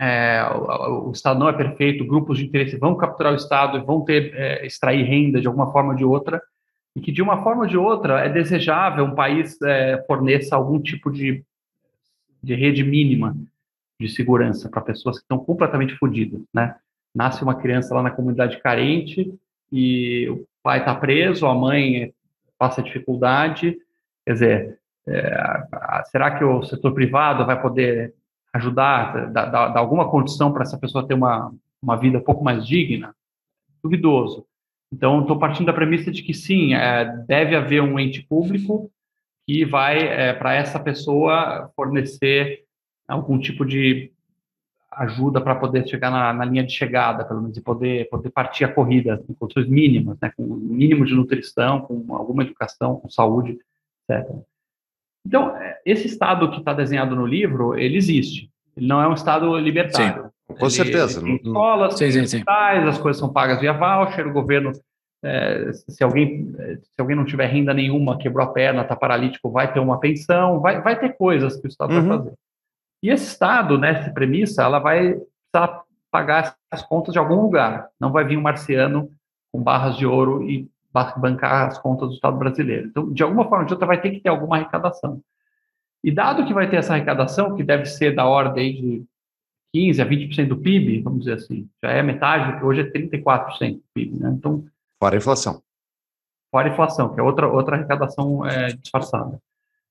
é, o, o, Estado não é perfeito, grupos de interesse vão capturar o Estado e vão ter é, extrair renda de alguma forma ou de outra, e que de uma forma ou de outra é desejável um país é, forneça algum tipo de, de rede mínima de segurança para pessoas que estão completamente fodidas, né? Nasce uma criança lá na comunidade carente e o pai está preso, a mãe passa dificuldade, quer dizer, é, será que o setor privado vai poder ajudar, dar, alguma condição para essa pessoa ter uma, uma vida um pouco mais digna? Duvidoso. Então, estou partindo da premissa de que sim, é, deve haver um ente público que vai, é, para essa pessoa, fornecer algum tipo de ajuda para poder chegar na, na, linha de chegada, pelo menos, e poder, poder partir a corrida em condições mínimas, né, com o mínimo de nutrição, com alguma educação, com saúde, etc. Então, é, esse Estado que está desenhado no livro, ele existe. Ele não é um Estado libertário. Sim, com ele, certeza. Ele tem escolas, sim, sim, sim. as coisas são pagas via voucher, o governo, é, se, alguém, se alguém não tiver renda nenhuma, quebrou a perna, está paralítico, vai ter uma pensão, vai, vai ter coisas que o Estado uhum. vai fazer. E esse Estado, nessa premissa, ela vai precisar pagar as contas de algum lugar. Não vai vir um marciano com barras de ouro e bancar as contas do Estado brasileiro. Então, de alguma forma ou de outra, vai ter que ter alguma arrecadação. E dado que vai ter essa arrecadação, que deve ser da ordem de 15% a 20% do PIB, vamos dizer assim, já é metade, hoje é 34% do PIB, né? Então, fora a inflação. Fora a inflação, que é outra, outra arrecadação é, disfarçada.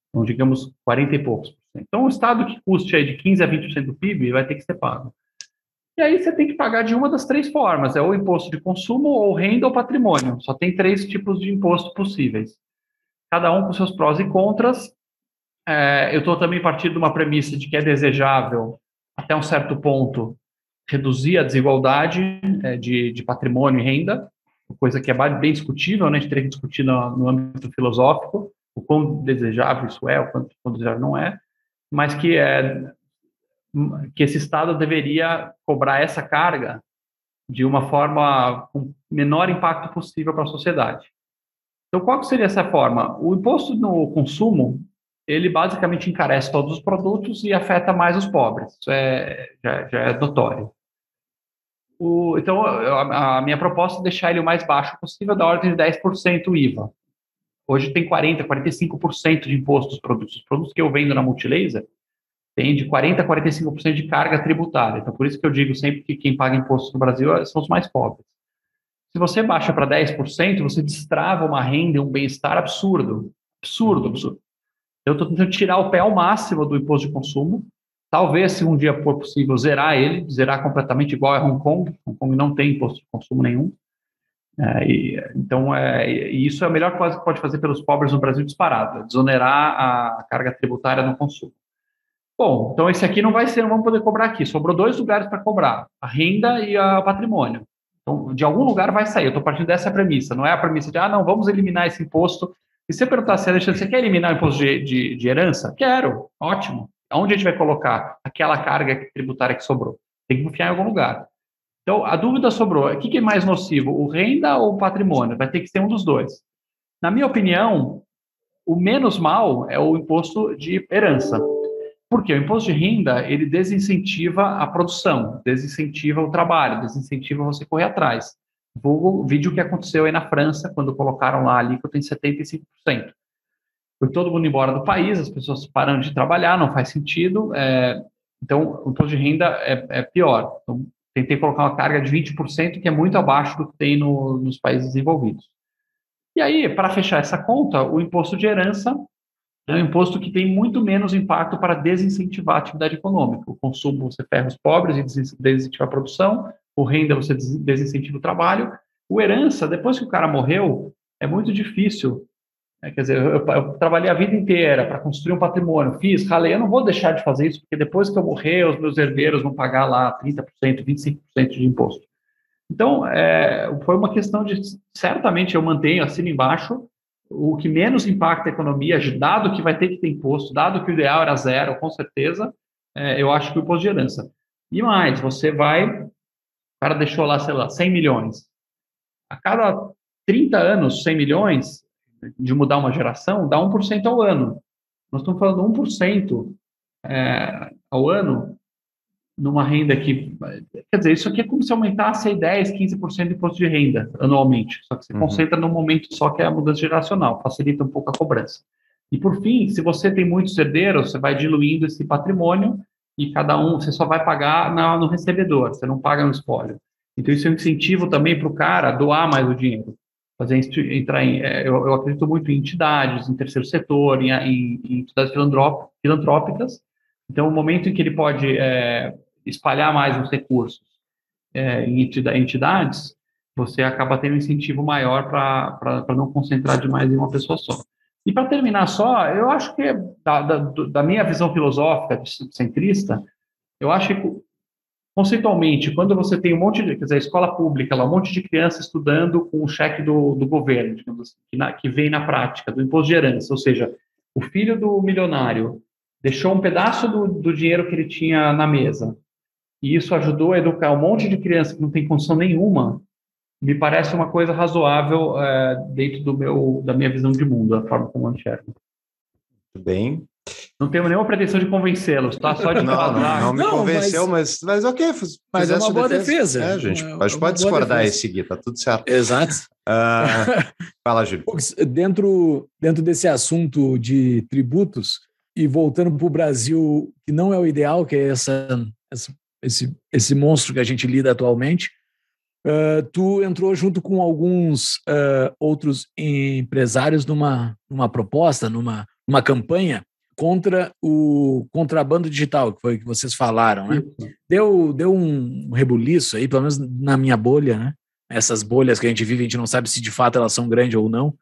Então, digamos, 40 e poucos. Então, o Estado que custe aí de 15% a 20% do PIB vai ter que ser pago. E aí você tem que pagar de uma das três formas: é o imposto de consumo, ou renda ou patrimônio. Só tem três tipos de imposto possíveis. Cada um com seus prós e contras. É, eu estou também partindo de uma premissa de que é desejável, até um certo ponto, reduzir a desigualdade é, de, de, patrimônio e renda, coisa que é bem discutível, né? a gente teria que discutir no, no âmbito filosófico, o quão desejável isso é, o quanto, desejável não é, mas que é que esse Estado deveria cobrar essa carga de uma forma com menor impacto possível para a sociedade. Então, qual seria essa forma? O imposto no consumo, ele basicamente encarece todos os produtos e afeta mais os pobres. Isso é, já, já é notório. O, então, a, a, minha proposta é deixar ele o mais baixo possível, da ordem de 10% IVA. Hoje tem 40%, 45% de imposto dos produtos. Os produtos que eu vendo na Multilaser, tem de 40% a 45% de carga tributária. Então, por isso que eu digo sempre que quem paga imposto no Brasil são os mais pobres. Se você baixa para 10%, você destrava uma renda um bem-estar absurdo. Absurdo, absurdo. Eu estou tentando tirar o pé ao máximo do imposto de consumo. Talvez, se um dia for possível, zerar ele, zerar completamente igual a Hong Kong. Hong Kong não tem imposto de consumo nenhum. É, e, então, é, e isso é a melhor coisa que pode fazer pelos pobres no Brasil disparado, desonerar a carga tributária no consumo. Bom, então esse aqui não vai ser, não vamos poder cobrar aqui. Sobrou dois lugares para cobrar: a renda e o patrimônio. Então, de algum lugar vai sair. Eu estou partindo dessa premissa. Não é a premissa de, ah, não, vamos eliminar esse imposto. E se você perguntar se Alexandre, você quer eliminar o imposto de, de, de herança? Quero. Ótimo. Onde a gente vai colocar aquela carga tributária que sobrou? Tem que confiar em algum lugar. Então, a dúvida sobrou. O que é mais nocivo, o renda ou o patrimônio? Vai ter que ser um dos dois. Na minha opinião, o menos mal é o imposto de herança. Porque o imposto de renda, ele desincentiva a produção, desincentiva o trabalho, desincentiva você correr atrás. O vídeo que aconteceu aí na França, quando colocaram lá a alíquota em 75%. Foi todo mundo embora do país, as pessoas parando de trabalhar, não faz sentido. É, então, o imposto de renda é, é pior. Então, tentei colocar uma carga de 20%, que é muito abaixo do que tem no, nos países desenvolvidos. E aí, para fechar essa conta, o imposto de herança é um imposto que tem muito menos impacto para desincentivar a atividade econômica. O consumo você ferra os pobres e desincentiva a produção, o renda você desincentiva o trabalho. O herança, depois que o cara morreu, é muito difícil. Né? Quer dizer, eu, eu, trabalhei a vida inteira para construir um patrimônio, fiz, ralei, eu não vou deixar de fazer isso, porque depois que eu morrer, os meus herdeiros vão pagar lá 30%, 25% de imposto. Então, é, foi uma questão de, certamente eu mantenho, assino embaixo, o que menos impacta a economia, dado que vai ter que ter imposto, dado que o ideal era zero, com certeza, é, eu acho que o imposto de herança. E mais, você vai, o cara deixou lá, sei lá, 100 milhões. A cada 30 anos, 100 milhões, de mudar uma geração, dá 1% ao ano. Nós estamos falando 1% é, ao ano, numa renda que. Quer dizer, isso aqui é como se aumentasse aí 10, 15% de imposto de renda anualmente. Só que você uhum. concentra num momento só que é a mudança geracional, facilita um pouco a cobrança. E por fim, se você tem muitos herdeiros, você vai diluindo esse patrimônio e cada um você só vai pagar na, no recebedor, você não paga no espólio. Então isso é um incentivo também para o cara doar mais o dinheiro. Fazer entrar em, é, eu, eu, acredito muito em entidades, em terceiro setor, em, em, em entidades filantrópicas. Então, o momento em que ele pode é, espalhar mais os recursos é, em entidades, você acaba tendo um incentivo maior para não concentrar demais em uma pessoa só. E para terminar só, eu acho que, da, da, da, minha visão filosófica centrista, eu acho que, conceitualmente, quando você tem um monte de, quer dizer, escola pública, lá, um monte de criança estudando com o cheque do, do governo, digamos assim, que, na, que vem na prática, do imposto de herança, ou seja, o filho do milionário deixou um pedaço do, do dinheiro que ele tinha na mesa e isso ajudou a educar um monte de criança que não tem condição nenhuma, me parece uma coisa razoável é, dentro do meu, da minha visão de mundo, da forma como eu enxergo. Muito bem. Não tenho nenhuma pretensão de convencê-los, tá? Só de não, não, não, me não, convenceu, mas, mas, mas ok. Mas é uma boa defesa. defesa. É, gente, é, gente pode discordar e seguir, tá tudo certo. Exato. Uh, fala, Júlio. Dentro, dentro desse assunto de tributos, e voltando para o Brasil, que não é o ideal, que é essa, essa esse, esse monstro que a gente lida atualmente, uh, tu entrou junto com alguns uh, outros empresários numa, numa proposta, numa, numa campanha contra o contrabando digital, que foi o que vocês falaram, né? Deu, deu um rebuliço aí, pelo menos na minha bolha, né? Essas bolhas que a gente vive, a gente não sabe se de fato elas são grandes ou não,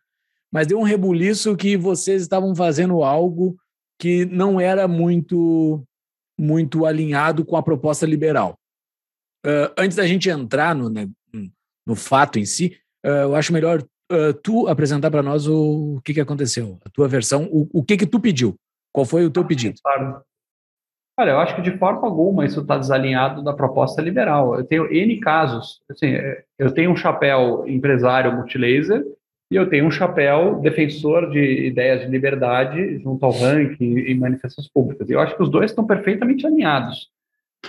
mas deu um rebuliço que vocês estavam fazendo algo que não era muito muito alinhado com a proposta liberal. Uh, antes da gente entrar no, né, no fato em si, uh, eu acho melhor uh, tu apresentar para nós o, o, que, que aconteceu, a tua versão, o, o que que tu pediu, qual foi o teu pedido? Claro. Olha, eu acho que de forma alguma isso está desalinhado da proposta liberal. Eu tenho N casos. Assim, eu tenho um chapéu empresário multilaser e eu tenho um chapéu defensor de ideias de liberdade junto ao ranking e manifestações públicas. Eu acho que os dois estão perfeitamente alinhados.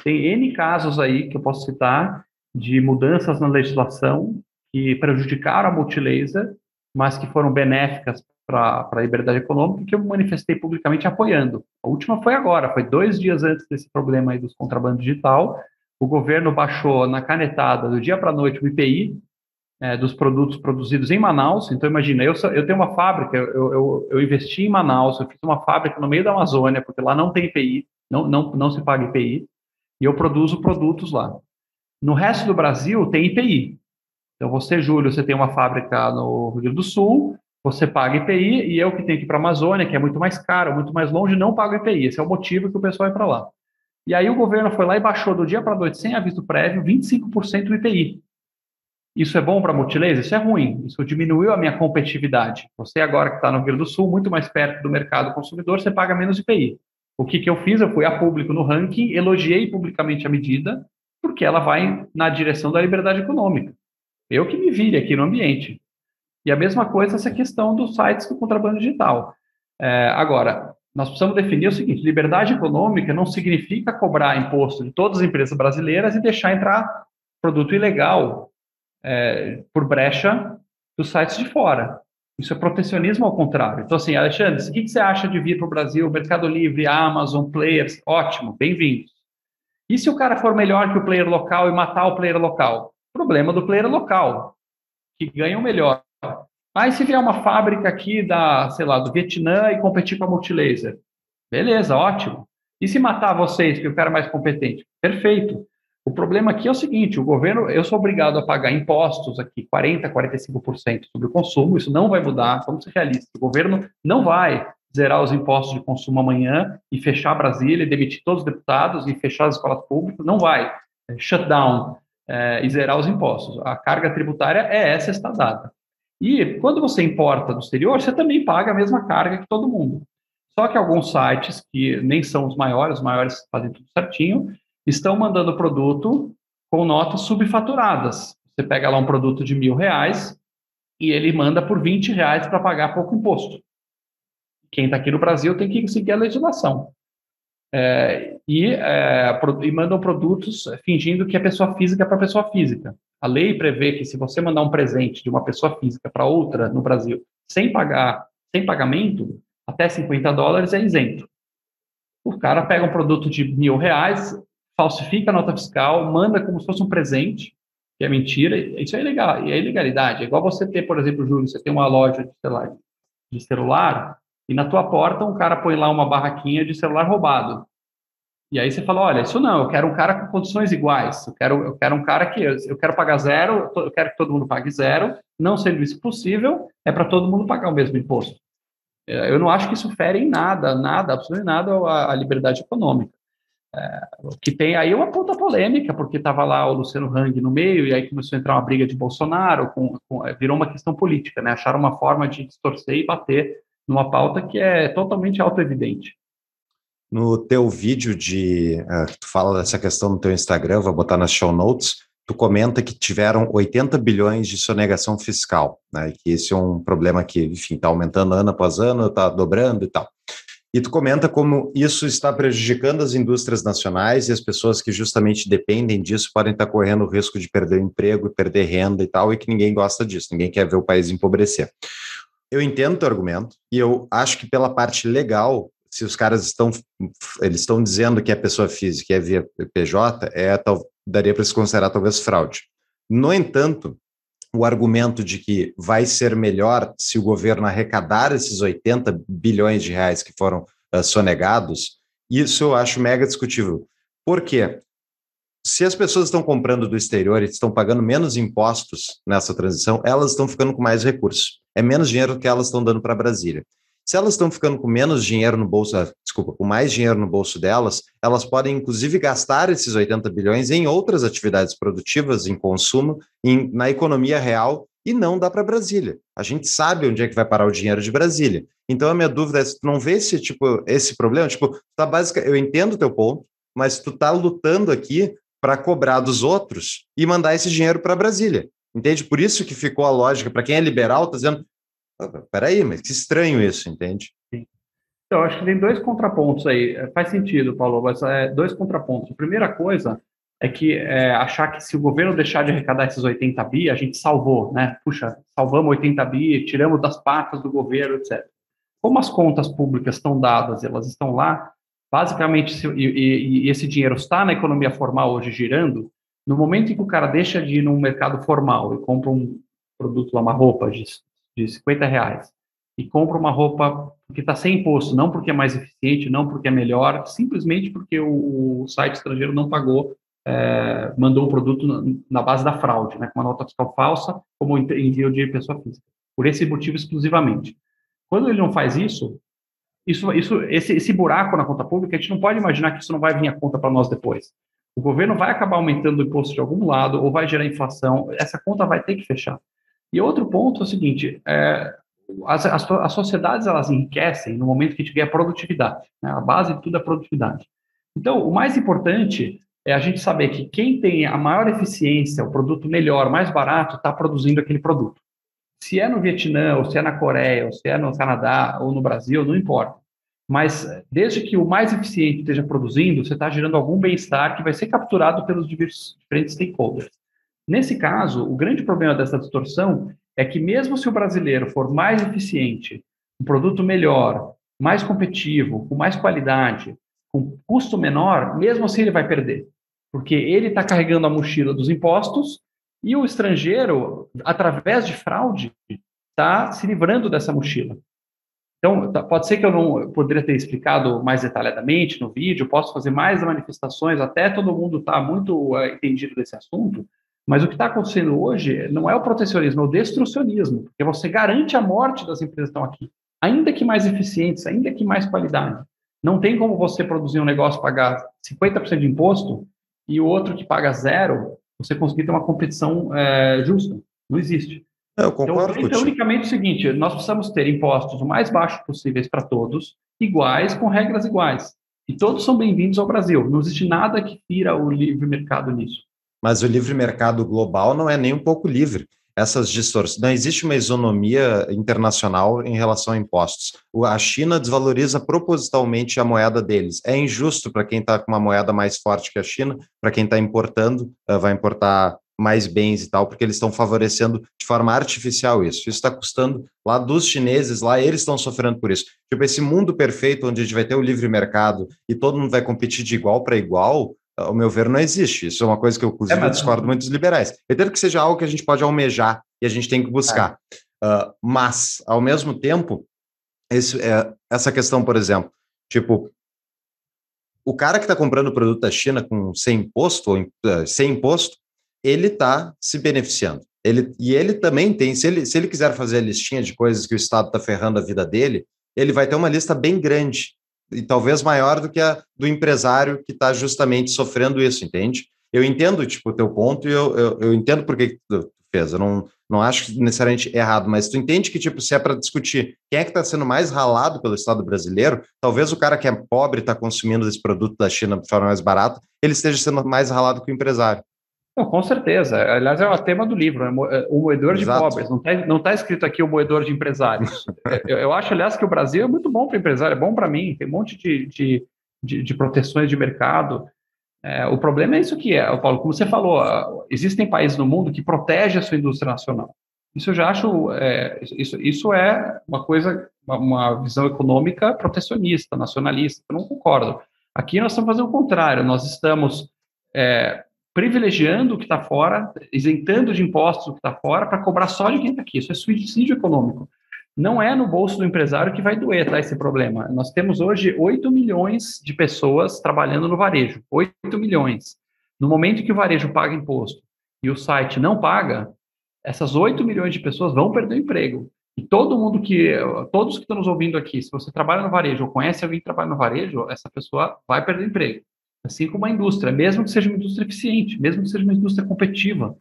Tem N casos aí que eu posso citar de mudanças na legislação que prejudicaram a multilaser, mas que foram benéficas para a liberdade econômica, que eu manifestei publicamente apoiando. A última foi agora, foi dois dias antes desse problema aí dos contrabando digital. O governo baixou na canetada, do dia para a noite, o IPI, é, dos produtos produzidos em Manaus. Então, imagina, eu, eu tenho uma fábrica, eu, eu, eu, investi em Manaus, eu fiz uma fábrica no meio da Amazônia, porque lá não tem IPI, não, não, não se paga IPI, e eu produzo produtos lá. No resto do Brasil, tem IPI. Então, você, Júlio, você tem uma fábrica no Rio Grande do Sul, você paga IPI, e eu que tenho que ir para a Amazônia, que é muito mais caro, muito mais longe, não pago IPI. Esse é o motivo que o pessoal vai para lá. E aí o governo foi lá e baixou do dia para a noite, sem aviso prévio, 25% do IPI. Isso é bom para a multilaser? Isso é ruim. Isso diminuiu a minha competitividade. Você agora que está no Rio Grande do Sul, muito mais perto do mercado consumidor, você paga menos IPI. O que, que eu fiz? Eu fui a público no ranking, elogiei publicamente a medida, porque ela vai na direção da liberdade econômica. Eu que me vire aqui no ambiente. E a mesma coisa essa questão dos sites do contrabando digital. É, agora, nós precisamos definir o seguinte: liberdade econômica não significa cobrar imposto de todas as empresas brasileiras e deixar entrar produto ilegal é, por brecha dos sites de fora. Isso é protecionismo ao contrário. Então, assim, Alexandre, o que, você acha de vir para o Brasil, Mercado Livre, Amazon, players? Ótimo, bem-vindos. E se o cara for melhor que o player local e matar o player local? Problema do player local, que ganha o melhor. Mas se vier uma fábrica aqui da, sei lá, do Vietnã e competir com a Multilaser? Beleza, ótimo. E se matar vocês, que o cara é mais competente? Perfeito. O problema aqui é o seguinte: o governo, eu sou obrigado a pagar impostos aqui, 40%, 45% sobre o consumo, isso não vai mudar, vamos ser realistas. O governo não vai zerar os impostos de consumo amanhã e fechar Brasília, e demitir todos os deputados e fechar as escolas públicas, não vai. É, shutdown é, e zerar os impostos. A carga tributária é essa está dada. E quando você importa do exterior, você também paga a mesma carga que todo mundo. Só que alguns sites, que nem são os maiores, os maiores fazem tudo certinho, estão mandando produto com notas subfaturadas. Você pega lá um produto de mil reais e ele manda por 20 reais para pagar pouco imposto. Quem está aqui no Brasil tem que seguir a legislação. É, e, é, e mandam produtos fingindo que é pessoa física para pessoa física. A lei prevê que se você mandar um presente de uma pessoa física para outra no Brasil sem pagar, sem pagamento, até 50 dólares é isento. O cara pega um produto de mil reais, falsifica a nota fiscal, manda como se fosse um presente, que é mentira, isso é ilegal, e é ilegalidade. É igual você ter, por exemplo, Júlio, você tem uma loja de celular, de celular e na tua porta um cara põe lá uma barraquinha de celular roubado. E aí você fala, olha, isso não, eu quero um cara com condições iguais, eu quero, eu quero um cara que, eu quero pagar zero, eu quero que todo mundo pague zero, não sendo isso possível, é para todo mundo pagar o mesmo imposto. É, eu não acho que isso fere em nada, nada, absolutamente nada a, a liberdade econômica. É, que tem aí uma ponta polêmica, porque estava lá o Luciano Hang no meio, e aí começou a entrar uma briga de Bolsonaro, com, com, virou uma questão política, né? Acharam uma forma de distorcer e bater numa pauta que é totalmente auto-evidente. No teu vídeo de. Uh, tu fala dessa questão no teu Instagram, vou botar nas show notes. Tu comenta que tiveram 80 bilhões de sonegação fiscal, né? E que esse é um problema que, enfim, está aumentando ano após ano, está dobrando e tal. E tu comenta como isso está prejudicando as indústrias nacionais e as pessoas que justamente dependem disso podem estar correndo o risco de perder o emprego e perder renda e tal, e que ninguém gosta disso, ninguém quer ver o país empobrecer. Eu entendo teu argumento e eu acho que pela parte legal se os caras estão eles estão dizendo que é pessoa física é via PJ, é, tal, daria para se considerar talvez fraude. No entanto, o argumento de que vai ser melhor se o governo arrecadar esses 80 bilhões de reais que foram uh, sonegados, isso eu acho mega discutível. Por quê? Se as pessoas estão comprando do exterior e estão pagando menos impostos nessa transição, elas estão ficando com mais recursos. É menos dinheiro que elas estão dando para Brasília. Se elas estão ficando com menos dinheiro no bolso, ah, desculpa, com mais dinheiro no bolso delas, elas podem inclusive gastar esses 80 bilhões em outras atividades produtivas, em consumo, em, na economia real e não dá para Brasília. A gente sabe onde é que vai parar o dinheiro de Brasília. Então a minha dúvida é se tu não vê esse tipo esse problema, tipo, tá básica, eu entendo o teu ponto, mas tu tá lutando aqui para cobrar dos outros e mandar esse dinheiro para Brasília. Entende? Por isso que ficou a lógica, para quem é liberal, tá dizendo, peraí, mas que estranho isso, entende? Sim. Então, acho que tem dois contrapontos aí. É, faz sentido, Paulo, mas é, dois contrapontos. A primeira coisa é que é, achar que se o governo deixar de arrecadar esses 80 bi, a gente salvou, né? Puxa, salvamos 80 bi, tiramos das patas do governo, etc. Como as contas públicas estão dadas, elas estão lá, basicamente, se, e, e, e esse dinheiro está na economia formal hoje girando, no momento em que o cara deixa de ir no mercado formal e compra um produto lá, uma roupa de de 50 reais e compra uma roupa que está sem imposto, não porque é mais eficiente, não porque é melhor, simplesmente porque o, o site estrangeiro não pagou, é, mandou o produto na, na, base da fraude, né, com uma nota fiscal falsa, como envio de pessoa física, por esse motivo exclusivamente. Quando ele não faz isso, isso, isso esse, esse buraco na conta pública, a gente não pode imaginar que isso não vai vir a conta para nós depois. O governo vai acabar aumentando o imposto de algum lado, ou vai gerar inflação, essa conta vai ter que fechar. E outro ponto é o seguinte, é, as, as, as, sociedades elas enriquecem no momento que tiver produtividade, né? a base de tudo é produtividade. Então, o mais importante é a gente saber que quem tem a maior eficiência, o produto melhor, mais barato, está produzindo aquele produto. Se é no Vietnã, ou se é na Coreia, ou se é no Canadá, ou no Brasil, não importa. Mas desde que o mais eficiente esteja produzindo, você está gerando algum bem-estar que vai ser capturado pelos diferentes stakeholders. Nesse caso, o grande problema dessa distorção é que, mesmo se o brasileiro for mais eficiente, um produto melhor, mais competitivo, com mais qualidade, com custo menor, mesmo assim ele vai perder. Porque ele está carregando a mochila dos impostos e o estrangeiro, através de fraude, está se livrando dessa mochila. Então, tá, pode ser que eu não poderia ter explicado mais detalhadamente no vídeo, posso fazer mais manifestações, até todo mundo está muito uh, entendido desse assunto, mas o que está acontecendo hoje não é o protecionismo, é o destrucionismo, porque você garante a morte das empresas que estão aqui, ainda que mais eficientes, ainda que mais qualidade. Não tem como você produzir um negócio pagar 50% de imposto e o outro que paga zero, você conseguir ter uma competição é, justa. Não existe. Eu então, concordo então, é unicamente o seguinte: nós precisamos ter impostos o mais baixos possíveis para todos, iguais, com regras iguais. E todos são bem-vindos ao Brasil. Não existe nada que tira o livre mercado nisso. Mas o livre mercado global não é nem um pouco livre. Essas distorções. Não existe uma isonomia internacional em relação a impostos. A China desvaloriza propositalmente a moeda deles. É injusto para quem está com uma moeda mais forte que a China, para quem está importando, eh, vai importar mais bens e tal, porque eles estão favorecendo de forma artificial isso. Isso está custando lá dos chineses, lá eles estão sofrendo por isso. Tipo, esse mundo perfeito onde a gente vai ter o livre mercado e todo mundo vai competir de igual para igual, ao meu ver, não existe. Isso é uma coisa que eu, inclusive, é, mas... discordo muito dos liberais. Eu entendo que seja algo que a gente pode almejar e a gente tem que buscar. Uh, mas, ao mesmo tempo, esse, é, essa questão, por exemplo, tipo, o cara que está comprando o produto da China com sem imposto, ou uh, sem imposto, ele está se beneficiando. Ele, e ele também tem, se ele, se ele quiser fazer a listinha de coisas que o Estado está ferrando a vida dele, ele vai ter uma lista bem grande e talvez maior do que a do empresário que está justamente sofrendo isso, entende? Eu entendo, tipo, o teu ponto e eu, eu, eu entendo por que tu fez. Eu não, não acho necessariamente errado, mas tu entende que, tipo, se é para discutir quem é que está sendo mais ralado pelo Estado brasileiro, talvez o cara que é pobre está consumindo esse produto da China de forma mais barata, ele esteja sendo mais ralado que o empresário. Não, com certeza. Aliás, é o tema do livro, né? É, o moedor de Exato. pobres. Não está não tá escrito aqui o moedor de empresários. eu, eu, acho, aliás, que o Brasil é muito bom para empresário, é bom para mim. Tem um monte de, de, de, de proteções de mercado. É, o problema é isso que é, Paulo, como você falou, existem países no mundo que protegem a sua indústria nacional. Isso eu já acho, é, isso, isso é uma coisa, uma, uma, visão econômica protecionista, nacionalista, eu não concordo. Aqui nós estamos fazendo o contrário, nós estamos é, privilegiando o que está fora, isentando de impostos o que está fora, para cobrar só de quem está aqui. Isso é suicídio econômico. Não é no bolso do empresário que vai doer tá, esse problema. Nós temos hoje 8 milhões de pessoas trabalhando no varejo. 8 milhões. No momento que o varejo paga imposto e o site não paga, essas 8 milhões de pessoas vão perder o emprego. E todo mundo que, todos que estão nos ouvindo aqui, se você trabalha no varejo ou conhece alguém que trabalha no varejo, essa pessoa vai perder emprego. Assim como a indústria, mesmo que seja uma indústria eficiente, mesmo que seja uma indústria competitiva.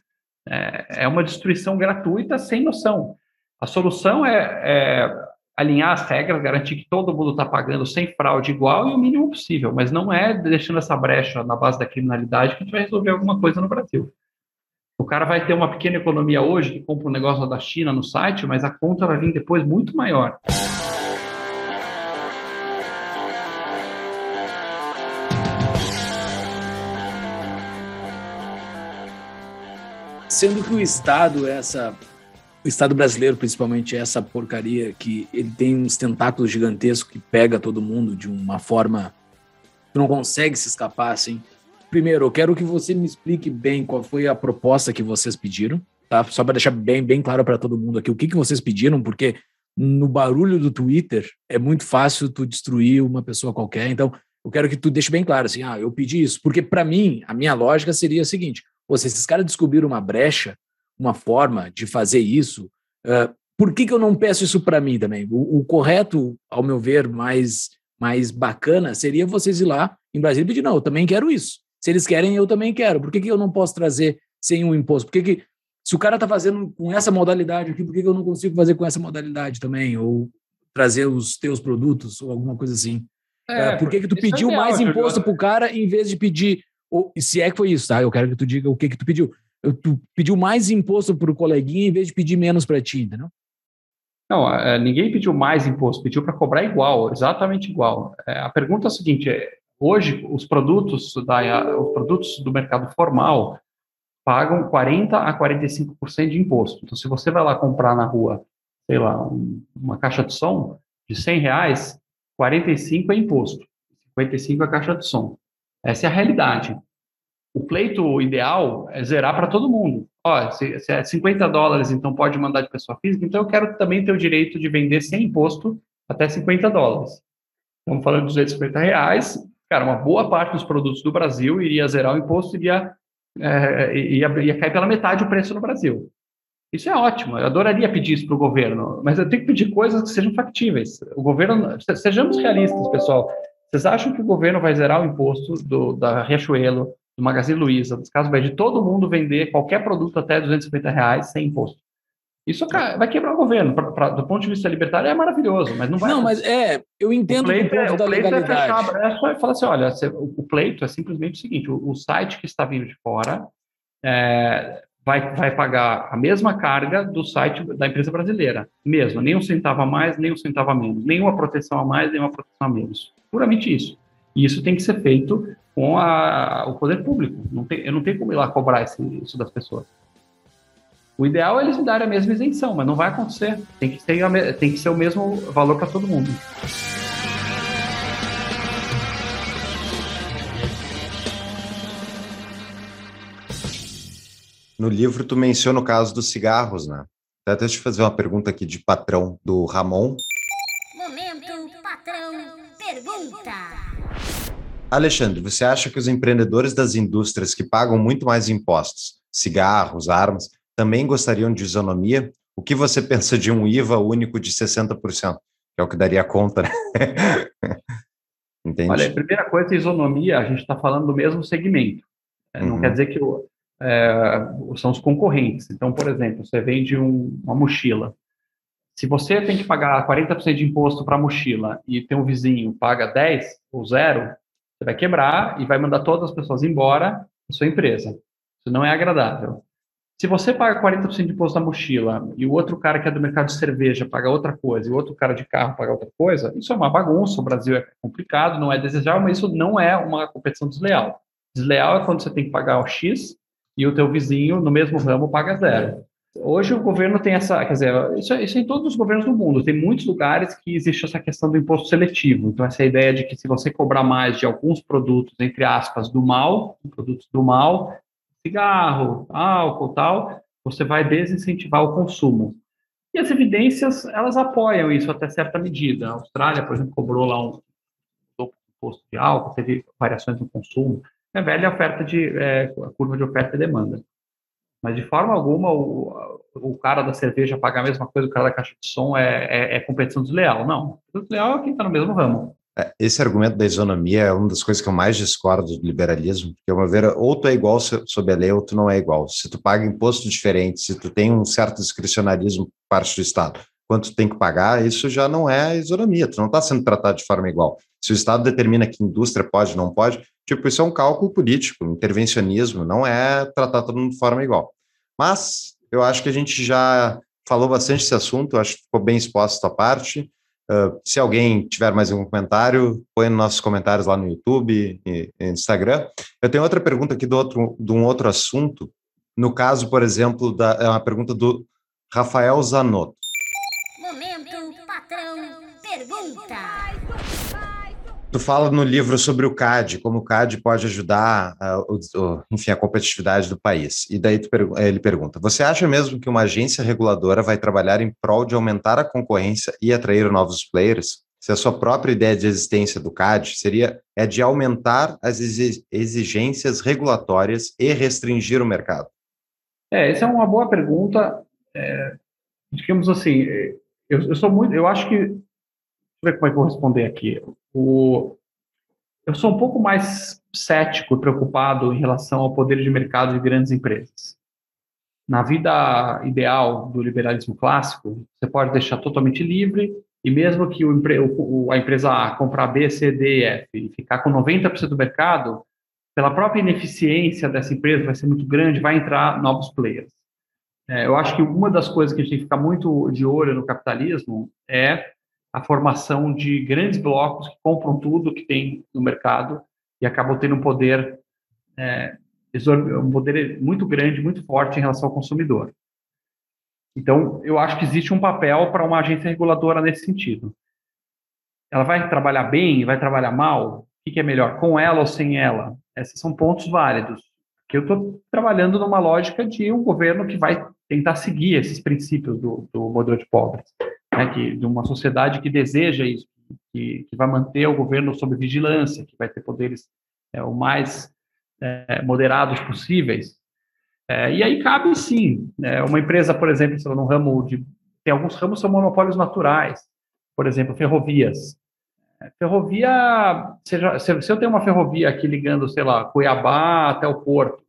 É, é uma destruição gratuita sem noção. A solução é, é alinhar as regras, garantir que todo mundo está pagando sem fraude igual e o mínimo possível, mas não é deixando essa brecha na base da criminalidade que a gente vai resolver alguma coisa no Brasil. O cara vai ter uma pequena economia hoje, que compra um negócio da China no site, mas a conta vai vir depois muito maior. Sendo que o Estado é essa o Estado brasileiro, principalmente, é essa porcaria que ele tem uns tentáculos gigantescos que pega todo mundo de uma forma que não consegue se escapar assim. Primeiro, eu quero que você me explique bem qual foi a proposta que vocês pediram, tá? Só para deixar bem, bem claro para todo mundo aqui o que, que vocês pediram, porque no barulho do Twitter é muito fácil tu destruir uma pessoa qualquer. Então, eu quero que tu deixe bem claro assim, ah, eu pedi isso, porque para mim a minha lógica seria a seguinte: se esses caras descobriram uma brecha, uma forma de fazer isso, uh, por que, que eu não peço isso para mim também? O, o, correto, ao meu ver, mais mais bacana seria vocês ir lá em Brasília e pedir, não, eu também quero isso. Se eles querem, eu também quero. Por que, que eu não posso trazer sem um imposto? Por que, que se o cara está fazendo com essa modalidade aqui, por que, que eu não consigo fazer com essa modalidade também? Ou trazer os teus produtos ou alguma coisa assim? É, por que, que tu é pediu mais imposto para o cara em vez de pedir, ou, se é que foi isso, tá? Eu quero que tu diga o que que tu pediu. Tu pediu mais imposto para o coleguinha em vez de pedir menos para ti, entendeu? Não, é, ninguém pediu mais imposto, pediu para cobrar igual, exatamente igual. É, a pergunta é a seguinte: é, Hoje, os produtos, da, os produtos do mercado formal pagam 40% a 45% de imposto. Então, se você vai lá comprar na rua, sei lá, um, uma caixa de som de 100 reais, 45 é imposto, 55 é caixa de som. Essa é a realidade. O pleito ideal é zerar para todo mundo. Ó, se, se, é 50 dólares, então pode mandar de pessoa física, então eu quero também ter o direito de vender sem imposto até 50 dólares. Estamos falando de 250 reais, cara, uma boa parte dos produtos do Brasil iria zerar o imposto e iria, é, ia, ia cair pela metade o preço no Brasil. Isso é ótimo, eu adoraria pedir isso para o governo, mas eu tenho que pedir coisas que sejam factíveis. O governo, sejamos realistas, pessoal. Vocês acham que o governo vai zerar o imposto do, da Riachuelo, do Magazine Luiza, dos casos de todo mundo vender qualquer produto até 250 reais sem imposto? Isso vai quebrar o governo. Pra, pra, do ponto de vista libertário é maravilhoso, mas não vai. Não, mas é, eu entendo o pleito, é, o pleito é fechar a brecha e falar assim: olha, o, pleito é simplesmente o seguinte: o, o site que está vindo de fora é, vai, vai pagar a mesma carga do site da empresa brasileira, mesmo, nem um centavo a mais, nem um centavo a menos, nenhuma proteção a mais, nenhuma proteção a menos. Puramente isso. E isso tem que ser feito com a, o poder público. Não tem, eu não tenho como ir lá cobrar esse, isso das pessoas. O ideal é eles me darem a mesma isenção, mas não vai acontecer. Tem que, ter, tem que ser o mesmo valor para todo mundo. No livro, tu menciona o caso dos cigarros, né? Até deixa eu fazer uma pergunta aqui de patrão do Ramon. Alexandre, você acha que os empreendedores das indústrias que pagam muito mais impostos, cigarros, armas, também gostariam de isonomia. O que você pensa de um IVA único de 60%? Que é o que daria conta, né? Entende? Olha, a primeira coisa, isonomia, a gente está falando do mesmo segmento. É, não uhum. quer dizer que o, é, são os concorrentes. Então, por exemplo, você vende um, uma mochila. Se você tem que pagar 40% de imposto para a mochila e tem um vizinho paga 10 ou 0, você vai quebrar e vai mandar todas as pessoas embora da sua empresa. Isso não é agradável. Se você paga 40% de imposto na mochila e o outro cara que é do mercado de cerveja paga outra coisa e o outro cara de carro paga outra coisa, isso é uma bagunça. O Brasil é complicado, não é desejável, mas isso não é uma competição desleal. Desleal é quando você tem que pagar o X e o teu vizinho no mesmo ramo paga zero. Hoje o governo tem essa, quer dizer, isso, é, isso é em todos os governos do mundo, tem muitos lugares que existe essa questão do imposto seletivo. Então, essa ideia de que se você cobrar mais de alguns produtos, entre aspas, do mal, produtos do mal, cigarro, álcool tal, você vai desincentivar o consumo. E as evidências, elas apoiam isso até certa medida. A Austrália, por exemplo, cobrou lá um imposto de álcool, teve variações no consumo. É velha oferta de, é, curva de oferta e demanda. Mas, de forma alguma, o, o cara da cerveja pagar a mesma coisa que o cara da caixa de som é, é, é competição desleal. Não. Desleal é quem está no mesmo ramo. É, esse argumento da isonomia é uma das coisas que eu mais discordo do liberalismo, porque uma vez ou tu é igual sob a lei ou tu não é igual. Se tu paga imposto diferente, se tu tem um certo discricionarismo por parte do Estado, quanto tem que pagar, isso já não é isonomia, tu não está sendo tratado de forma igual. Se o Estado determina que indústria pode não pode, tipo, isso é um cálculo político, intervencionismo, não é tratar todo mundo de forma igual. Mas eu acho que a gente já falou bastante desse assunto, acho que ficou bem exposto a parte. Uh, se alguém tiver mais algum comentário, põe nos nossos comentários lá no YouTube e, e Instagram. Eu tenho outra pergunta aqui do outro, de um outro assunto. No caso, por exemplo, da, é uma pergunta do Rafael Zanotto. Tu fala no livro sobre o CAD, como o CAD pode ajudar, uh, o, enfim, a competitividade do país. E daí tu, ele pergunta: Você acha mesmo que uma agência reguladora vai trabalhar em prol de aumentar a concorrência e atrair novos players? Se a sua própria ideia de existência do CAD seria é de aumentar as exigências regulatórias e restringir o mercado? É, essa é uma boa pergunta. É, digamos assim, eu, eu sou muito, eu acho que, eu ver como é que eu vou responder aqui. O, eu sou um pouco mais cético e preocupado em relação ao poder de mercado de grandes empresas. Na vida ideal do liberalismo clássico, você pode deixar totalmente livre e mesmo que o, o, a empresa A comprar B, C, D e F e ficar com 90% do mercado, pela própria ineficiência dessa empresa vai ser muito grande, vai entrar novos players. É, eu acho que uma das coisas que a gente tem que ficar muito de olho no capitalismo é a formação de grandes blocos que compram tudo que tem no mercado e acabam tendo um poder, é, um poder muito grande, muito forte em relação ao consumidor. Então, eu acho que existe um papel para uma agência reguladora nesse sentido. Ela vai trabalhar bem, vai trabalhar mal? O que é melhor, com ela ou sem ela? Esses são pontos válidos. Que eu estou trabalhando numa lógica de um governo que vai tentar seguir esses princípios do, do modelo de pobres né, que, de uma sociedade que deseja isso, que, que, vai manter o governo sob vigilância, que vai ter poderes é, o mais é, moderados possíveis. É, e aí cabe sim, né, uma empresa, por exemplo, no ramo de tem alguns ramos são monopólios naturais, por exemplo, ferrovias. É, ferrovia, seja, se, se eu tenho uma ferrovia aqui ligando, sei lá, Cuiabá até o Porto,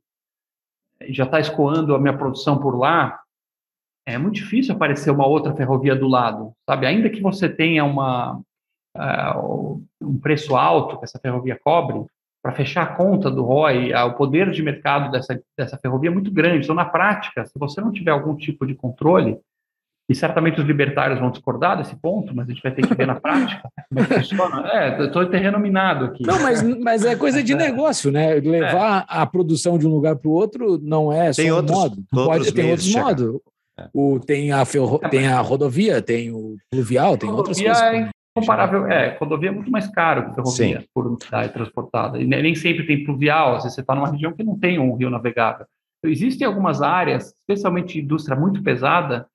e já está escoando a minha produção por lá, é muito difícil aparecer uma outra ferrovia do lado, sabe? Ainda que você tenha uma, uh, um preço alto que essa ferrovia cobre, para fechar a conta do ROI, uh, o poder de mercado dessa, dessa ferrovia é muito grande. Então, na prática, se você não tiver algum tipo de controle, e certamente os libertários vão discordar desse ponto, mas a gente vai ter que ver na prática como é que funciona. É, estou terreno minado aqui. Não, mas, mas é coisa de é. negócio, né? Levar é. a produção de um lugar para o outro não é só tem um outros, modo. Pode, ter outros modos. O, tem, a ferro, é, tem a rodovia, tem o fluvial, tem outras coisas. É incomparável, é, rodovia é muito mais caro que ferrovia Sim. por unidade transportada. E nem sempre tem fluvial, às vezes você está numa região que não tem um rio navegável. Então, existem algumas áreas, especialmente indústria muito pesada,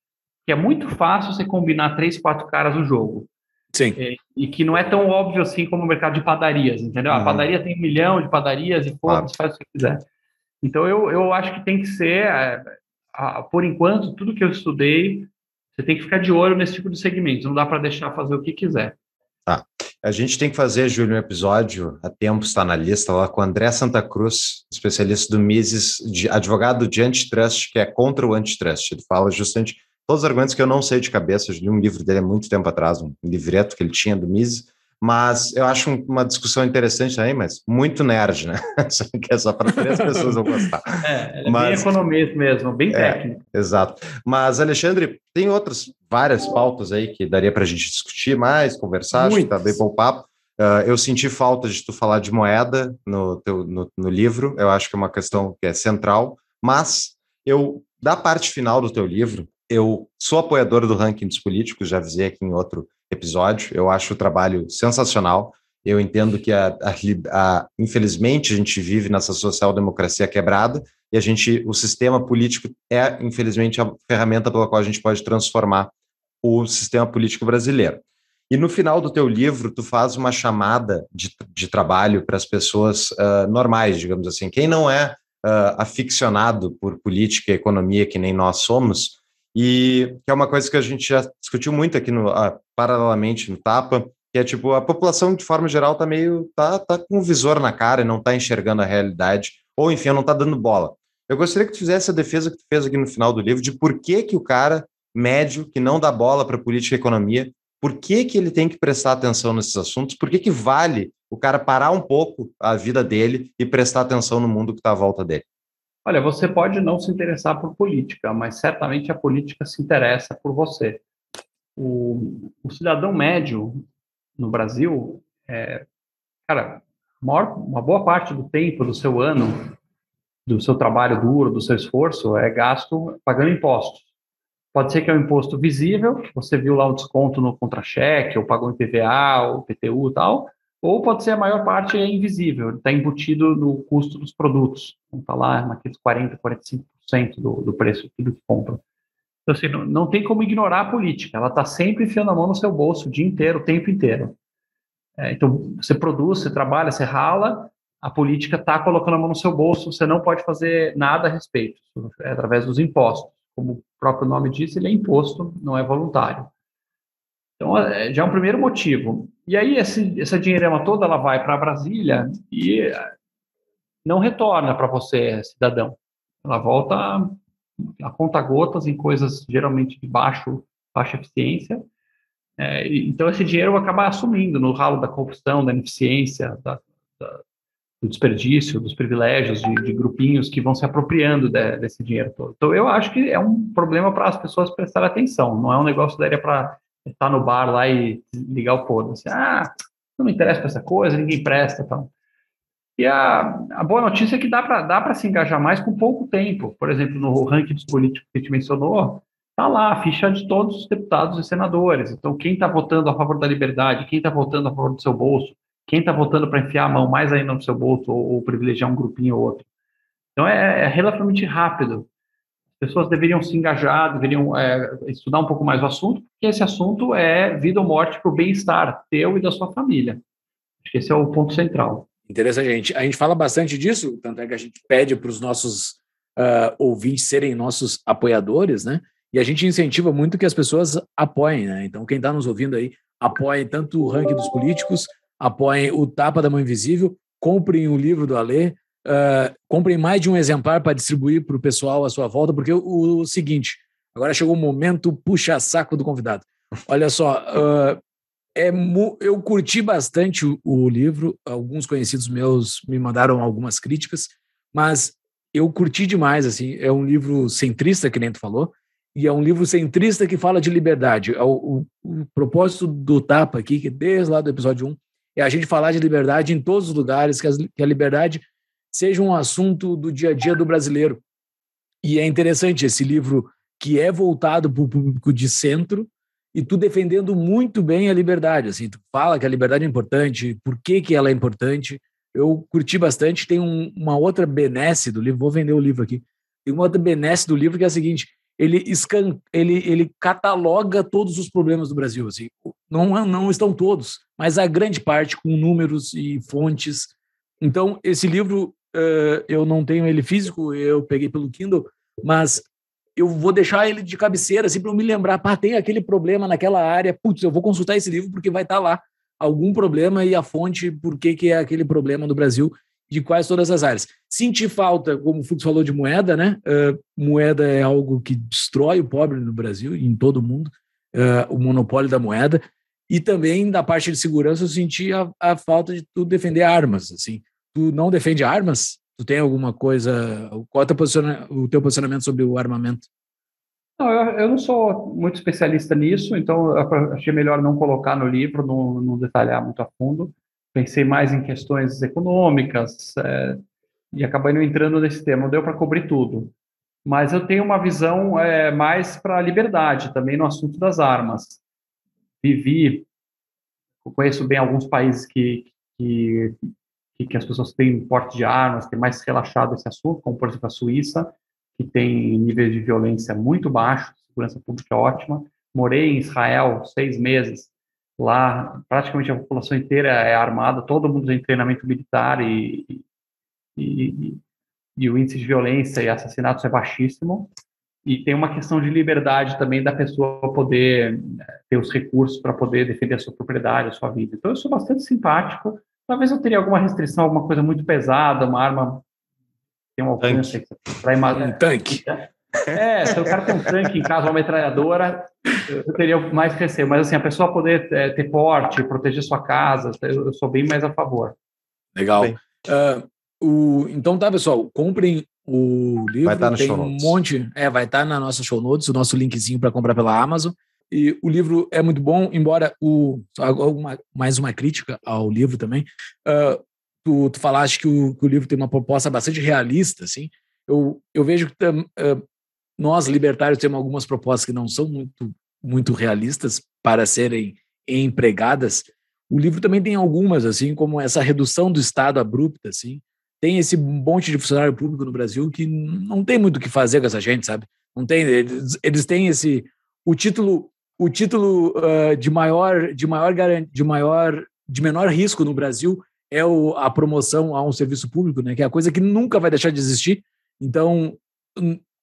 que é muito fácil você combinar três, quatro caras no jogo. Sim. E, e, que não é tão óbvio assim como o mercado de padarias, entendeu? Uhum. A padaria tem um milhão de padarias e pô, você faz o que quiser. Então, eu, eu acho que tem que ser, é, por enquanto, tudo que eu estudei, você tem que ficar de olho nesse tipo de segmento, não dá para deixar fazer o que quiser. Tá. A gente tem que fazer, Júlio, um episódio, a tempo está na lista, lá com o André Santa Cruz, especialista do Mises, de, advogado de antitrust, que é contra o antitrust. Ele fala justamente todos os argumentos que eu não sei de cabeça, eu li um livro dele há muito tempo atrás, um livreto que ele tinha do Mises, mas eu acho uma discussão interessante aí, mas muito nerd, né? que é só para três pessoas vão gostar. É, é mas, bem economista mesmo, bem é, técnico. exato. Mas, Alexandre, tem outras várias pautas aí que daria para a gente discutir mais, conversar, acho que tá bem bom papo. Uh, eu senti falta de tu falar de moeda no, teu, no, no livro, eu acho que é uma questão que é central, mas eu da parte final do teu livro, eu sou apoiador do ranking dos políticos, já avisei aqui em outro episódio. Eu acho o trabalho sensacional. Eu entendo que, a, a, a, infelizmente, a gente vive nessa social-democracia quebrada e a gente, o sistema político é, infelizmente, a ferramenta pela qual a gente pode transformar o sistema político brasileiro. E no final do teu livro, tu faz uma chamada de, de trabalho para as pessoas uh, normais, digamos assim. Quem não é uh, aficionado por política e economia, que nem nós somos, e que é uma coisa que a gente já discutiu muito aqui no, uh, paralelamente no Tapa, que é tipo, a população de forma geral tá meio, tá, tá com o visor na cara e não tá enxergando a realidade, ou enfim, não tá dando bola. Eu gostaria que tu fizesse a defesa que tu fez aqui no final do livro de por que que o cara médio que não dá bola para política e economia, por que que ele tem que prestar atenção nesses assuntos? Por que que vale o cara parar um pouco a vida dele e prestar atenção no mundo que está à volta dele? Olha, você pode não se interessar por política, mas certamente a política se interessa por você. O, o cidadão médio no Brasil, é, cara, maior, uma boa parte do tempo do seu ano, do seu trabalho duro, do seu esforço, é gasto pagando impostos. Pode ser que é um imposto visível, você viu lá o desconto no contra-cheque, ou pagou em PVA, ou PTU e tal, ou pode ser a maior parte é invisível, está embutido no custo dos produtos, está lá naqueles 40%, 45% do, do preço tudo que compra. Então, assim, não, não tem como ignorar a política, ela está sempre enfiando a mão no seu bolso o dia inteiro, o tempo inteiro. É, então, você produz, você trabalha, você rala, a política está colocando a mão no seu bolso, você não pode fazer nada a respeito, é através dos impostos. Como o próprio nome diz, ele é imposto, não é voluntário. Então, é, já é um primeiro motivo. E aí, esse, essa dinheirama toda, ela vai para Brasília e não retorna para você, cidadão. Ela volta a conta gotas em coisas geralmente de baixo, baixa eficiência. É, então, esse dinheiro acaba assumindo no ralo da corrupção, da ineficiência, da, da, do desperdício, dos privilégios de, de, grupinhos que vão se apropriando de, desse dinheiro todo. Então, eu acho que é um problema para as pessoas prestarem atenção, não é um negócio daria para estar no bar lá e ligar o foda-se. Ah, não me interessa para essa coisa, ninguém presta tal. E a, a boa notícia é que dá para se engajar mais com pouco tempo. Por exemplo, no ranking dos políticos que a gente mencionou, está lá a ficha de todos os deputados e senadores. Então, quem está votando a favor da liberdade, quem está votando a favor do seu bolso, quem está votando para enfiar a mão mais ainda no seu bolso ou, ou privilegiar um grupinho ou outro. Então, é, é relativamente rápido pessoas deveriam se engajar, deveriam é, estudar um pouco mais o assunto, porque esse assunto é vida ou morte para o bem-estar teu e da sua família. Acho que esse é o ponto central. Interessante, gente, a gente fala bastante disso, tanto é que a gente pede para os nossos uh, ouvintes serem nossos apoiadores, né? E a gente incentiva muito que as pessoas apoiem, né? Então, quem está nos ouvindo aí, apoiem tanto o ranking dos políticos, apoiem o Tapa da Mão Invisível, comprem o livro do Alê, Uh, comprem mais de um exemplar para distribuir para o pessoal à sua volta, porque o, o, seguinte, agora chegou o momento puxa-saco do convidado. Olha só, uh, é eu curti bastante o, o, livro, alguns conhecidos meus me mandaram algumas críticas, mas eu curti demais, assim, é um livro centrista, que nem tu falou, e é um livro centrista que fala de liberdade. É o, o, propósito do Tapa aqui, que desde lá do episódio 1, é a gente falar de liberdade em todos os lugares, que, as, que a liberdade seja um assunto do dia a dia do brasileiro. E é interessante esse livro que é voltado para o público de centro e tu defendendo muito bem a liberdade. Assim, tu fala que a liberdade é importante, por que, que ela é importante. Eu curti bastante. Tem um, uma outra benesse do livro, vou vender o livro aqui. Tem uma outra benesse do livro que é a seguinte: ele, escan, ele, ele cataloga todos os problemas do Brasil. Assim. Não, não estão todos, mas a grande parte com números e fontes. Então, esse livro uh, eu não tenho ele físico, eu peguei pelo Kindle, mas eu vou deixar ele de cabeceira, assim, para eu me lembrar, pá, tem aquele problema naquela área, putz, eu vou consultar esse livro porque vai estar tá lá algum problema e a fonte, por que, que é aquele problema no Brasil, de quais todas as áreas. Senti falta, como o Fux falou, de moeda, né? Uh, moeda é algo que destrói o pobre no Brasil e em todo o mundo, uh, o monopólio da moeda. E também, da parte de segurança, eu senti a, a falta de tu defender armas, assim tu não defende armas? Tu tem alguma coisa? Qual é posiciona, o teu posicionamento sobre o armamento? Não, eu, eu, não sou muito especialista nisso, então achei melhor não colocar no livro, não, não detalhar muito a fundo. Pensei mais em questões econômicas é, e acabei não entrando nesse tema. Não deu para cobrir tudo. mas eu tenho uma visão é, mais para a liberdade, também no assunto das armas. Vivi, conheço bem alguns países que, que, que, as pessoas têm porte de armas, que é mais relaxado esse assunto, como por exemplo a Suíça, que tem níveis de violência muito baixos, segurança pública ótima. Morei em Israel seis meses, lá praticamente a população inteira é armada, todo mundo tem treinamento militar e, e, e o índice de violência e assassinatos é baixíssimo. E tem uma questão de liberdade também da pessoa poder né, ter os recursos para poder defender a sua propriedade, a sua vida. Então, eu sou bastante simpático. Talvez eu teria alguma restrição, alguma coisa muito pesada, uma arma tem um alcance para Um tanque. É, se o cara tem um tanque em casa, uma metralhadora, eu teria mais receio. Mas, assim, a pessoa poder é, ter porte, proteger sua casa, eu, sou bem mais a favor. Legal. Uh, o, então tá, pessoal, comprem o livro. Vai estar tá no tem show notes. um monte. É, vai estar tá na nossa show notes, o nosso linkzinho para comprar pela Amazon. E o livro é muito bom, embora o uma, mais uma crítica ao livro também. Uh, tu, tu falaste que o, que o, livro tem uma proposta bastante realista, assim. Eu, eu vejo que uh, nós libertários temos algumas propostas que não são muito muito realistas para serem empregadas. O livro também tem algumas, assim, como essa redução do Estado abrupta, assim, tem esse monte de funcionário público no Brasil que não tem muito o que fazer com essa gente, sabe? Não tem, eles, eles têm esse o título o título uh, de maior de maior de maior de menor risco no Brasil é o, a promoção a um serviço público, né? Que é a coisa que nunca vai deixar de existir. Então,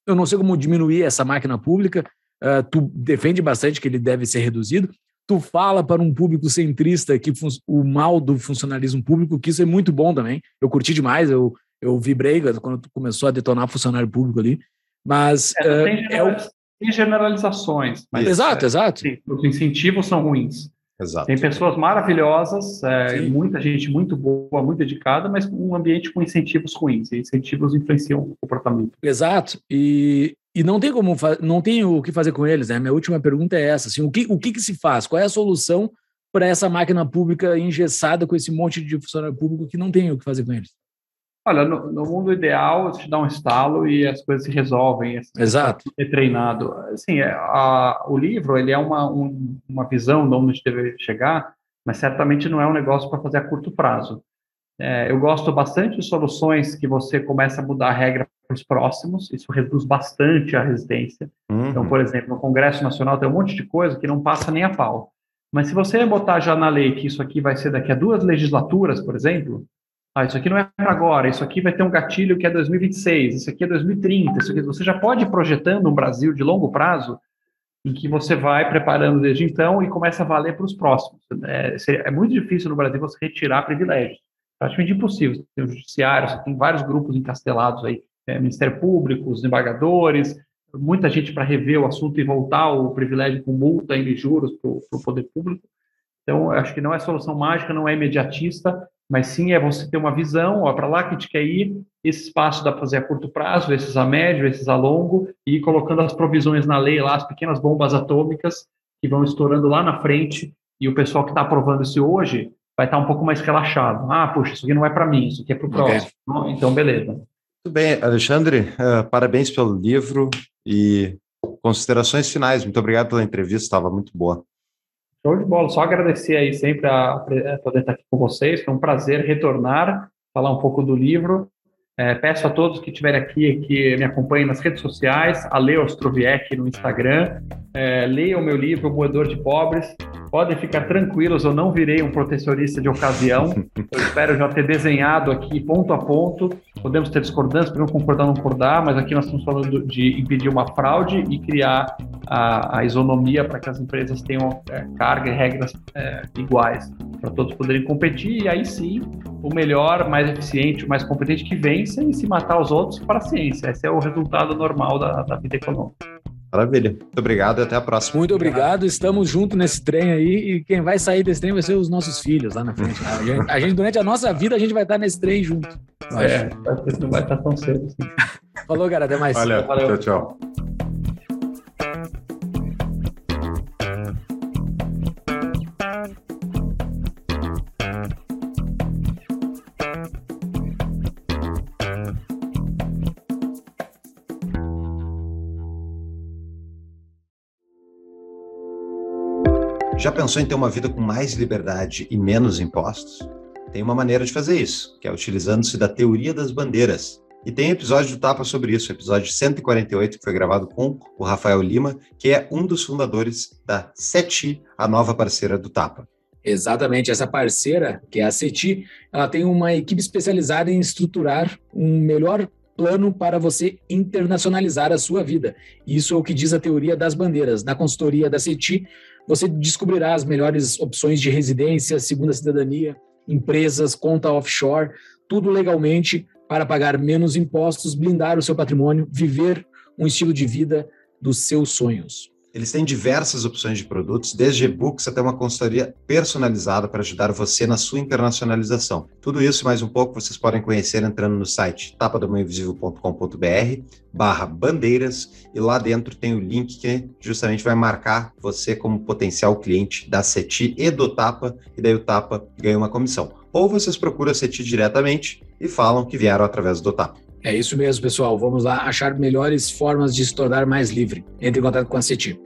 eu não sei como diminuir essa máquina pública. Uh, tu defende bastante que ele deve ser reduzido, tu fala para um público centrista que o mal do funcionalismo público, que isso é muito bom também. Eu curti demais, eu, eu vibrei quando tu começou a detonar funcionário público ali. Mas é, uh, é o... tem generalizações. Mas, exato, é, exato. Sim, os incentivos são ruins. Exato. Tem pessoas maravilhosas, é, muita gente muito boa, muito dedicada, mas um ambiente com incentivos ruins. E incentivos influenciam o comportamento. Exato. E, e não tem como não tem o que fazer com eles, né? Minha última pergunta é essa: assim, o que, o que, que se faz? Qual é a solução para essa máquina pública engessada com esse monte de funcionário público que não tem o que fazer com eles? Olha, no, no mundo ideal, te dá um estalo e as coisas se resolvem. Assim, Exato. É treinado. Assim, é, a, o livro ele é uma, um, uma visão de onde a gente deve chegar, mas certamente não é um negócio para fazer a curto prazo. É, eu gosto bastante de soluções que você começa a mudar a regra para os próximos, isso reduz bastante a resistência. Uhum. Então, por exemplo, no Congresso Nacional tem um monte de coisa que não passa nem a pau. Mas se você botar já na lei que isso aqui vai ser daqui a duas legislaturas, por exemplo, ah, isso aqui não é para agora, isso aqui vai ter um gatilho que é 2026, isso aqui é 2030, isso aqui, você já pode ir projetando um Brasil de longo prazo em que você vai preparando desde então e começa a valer para os próximos. É, é, muito difícil no Brasil você retirar privilégios, praticamente impossível. Você tem o judiciário, você tem vários grupos encastelados aí, é, Ministério Público, os embargadores, muita gente para rever o assunto e voltar o privilégio com multa e juros para o poder público. Então, acho que não é solução mágica, não é imediatista, mas sim é você ter uma visão, ó, para lá que a gente quer ir, esse espaço dá para fazer a curto prazo, esses a médio, esses a longo, e ir colocando as provisões na lei lá, as pequenas bombas atômicas que vão estourando lá na frente, e o pessoal que está aprovando isso hoje vai estar tá um pouco mais relaxado. Ah, puxa, isso aqui não é para mim, isso aqui é para o próximo. Okay. Então, beleza. Muito bem, Alexandre, uh, parabéns pelo livro e considerações finais. Muito obrigado pela entrevista, estava muito boa. Show de bola, só agradecer aí sempre a, a poder estar aqui com vocês, foi um prazer retornar, falar um pouco do livro. É, peço a todos que estiverem aqui que me acompanhem nas redes sociais, a Leo Ostroviec no Instagram, é, leiam o meu livro, O Moedor de Pobres, Podem ficar tranquilos, eu não virei um protecionista de ocasião. Eu espero já ter desenhado aqui ponto a ponto. Podemos ter discordâncias, podemos concordar ou não concordar, mas aqui nós estamos falando de impedir uma fraude e criar a, a isonomia para que as empresas tenham é, carga e regras é, iguais, para todos poderem competir. E aí sim, o melhor, mais eficiente, o mais competente que vence e se matar os outros para a ciência. Esse é o resultado normal da, da vida econômica. Maravilha. Muito obrigado e até a próxima. Muito obrigado. Estamos juntos nesse trem aí e quem vai sair desse trem vai ser os nossos filhos lá na frente. A gente, a gente durante a nossa vida, a gente vai estar nesse trem junto. É, não vai estar tão cedo assim. Falou, cara. Até mais. Valeu. Valeu. Tchau, tchau. Já pensou em ter uma vida com mais liberdade e menos impostos? Tem uma maneira de fazer isso, que é utilizando-se da teoria das bandeiras. E tem episódio do Tapa sobre isso, episódio 148, que foi gravado com o Rafael Lima, que é um dos fundadores da SETI, a nova parceira do Tapa. Exatamente, essa parceira, que é a CETI, ela tem uma equipe especializada em estruturar um melhor plano para você internacionalizar a sua vida. Isso é o que diz a teoria das bandeiras. Na consultoria da CETI, você descobrirá as melhores opções de residência, segunda cidadania, empresas, conta offshore, tudo legalmente para pagar menos impostos, blindar o seu patrimônio, viver um estilo de vida dos seus sonhos. Eles têm diversas opções de produtos, desde e-books até uma consultoria personalizada para ajudar você na sua internacionalização. Tudo isso e mais um pouco vocês podem conhecer entrando no site tapadamãoinvisível.com.br barra bandeiras e lá dentro tem o link que justamente vai marcar você como potencial cliente da CETI e do Tapa, e daí o Tapa ganha uma comissão. Ou vocês procuram a CETI diretamente e falam que vieram através do Tapa. É isso mesmo, pessoal. Vamos lá achar melhores formas de se tornar mais livre. Entre em contato com a CETI.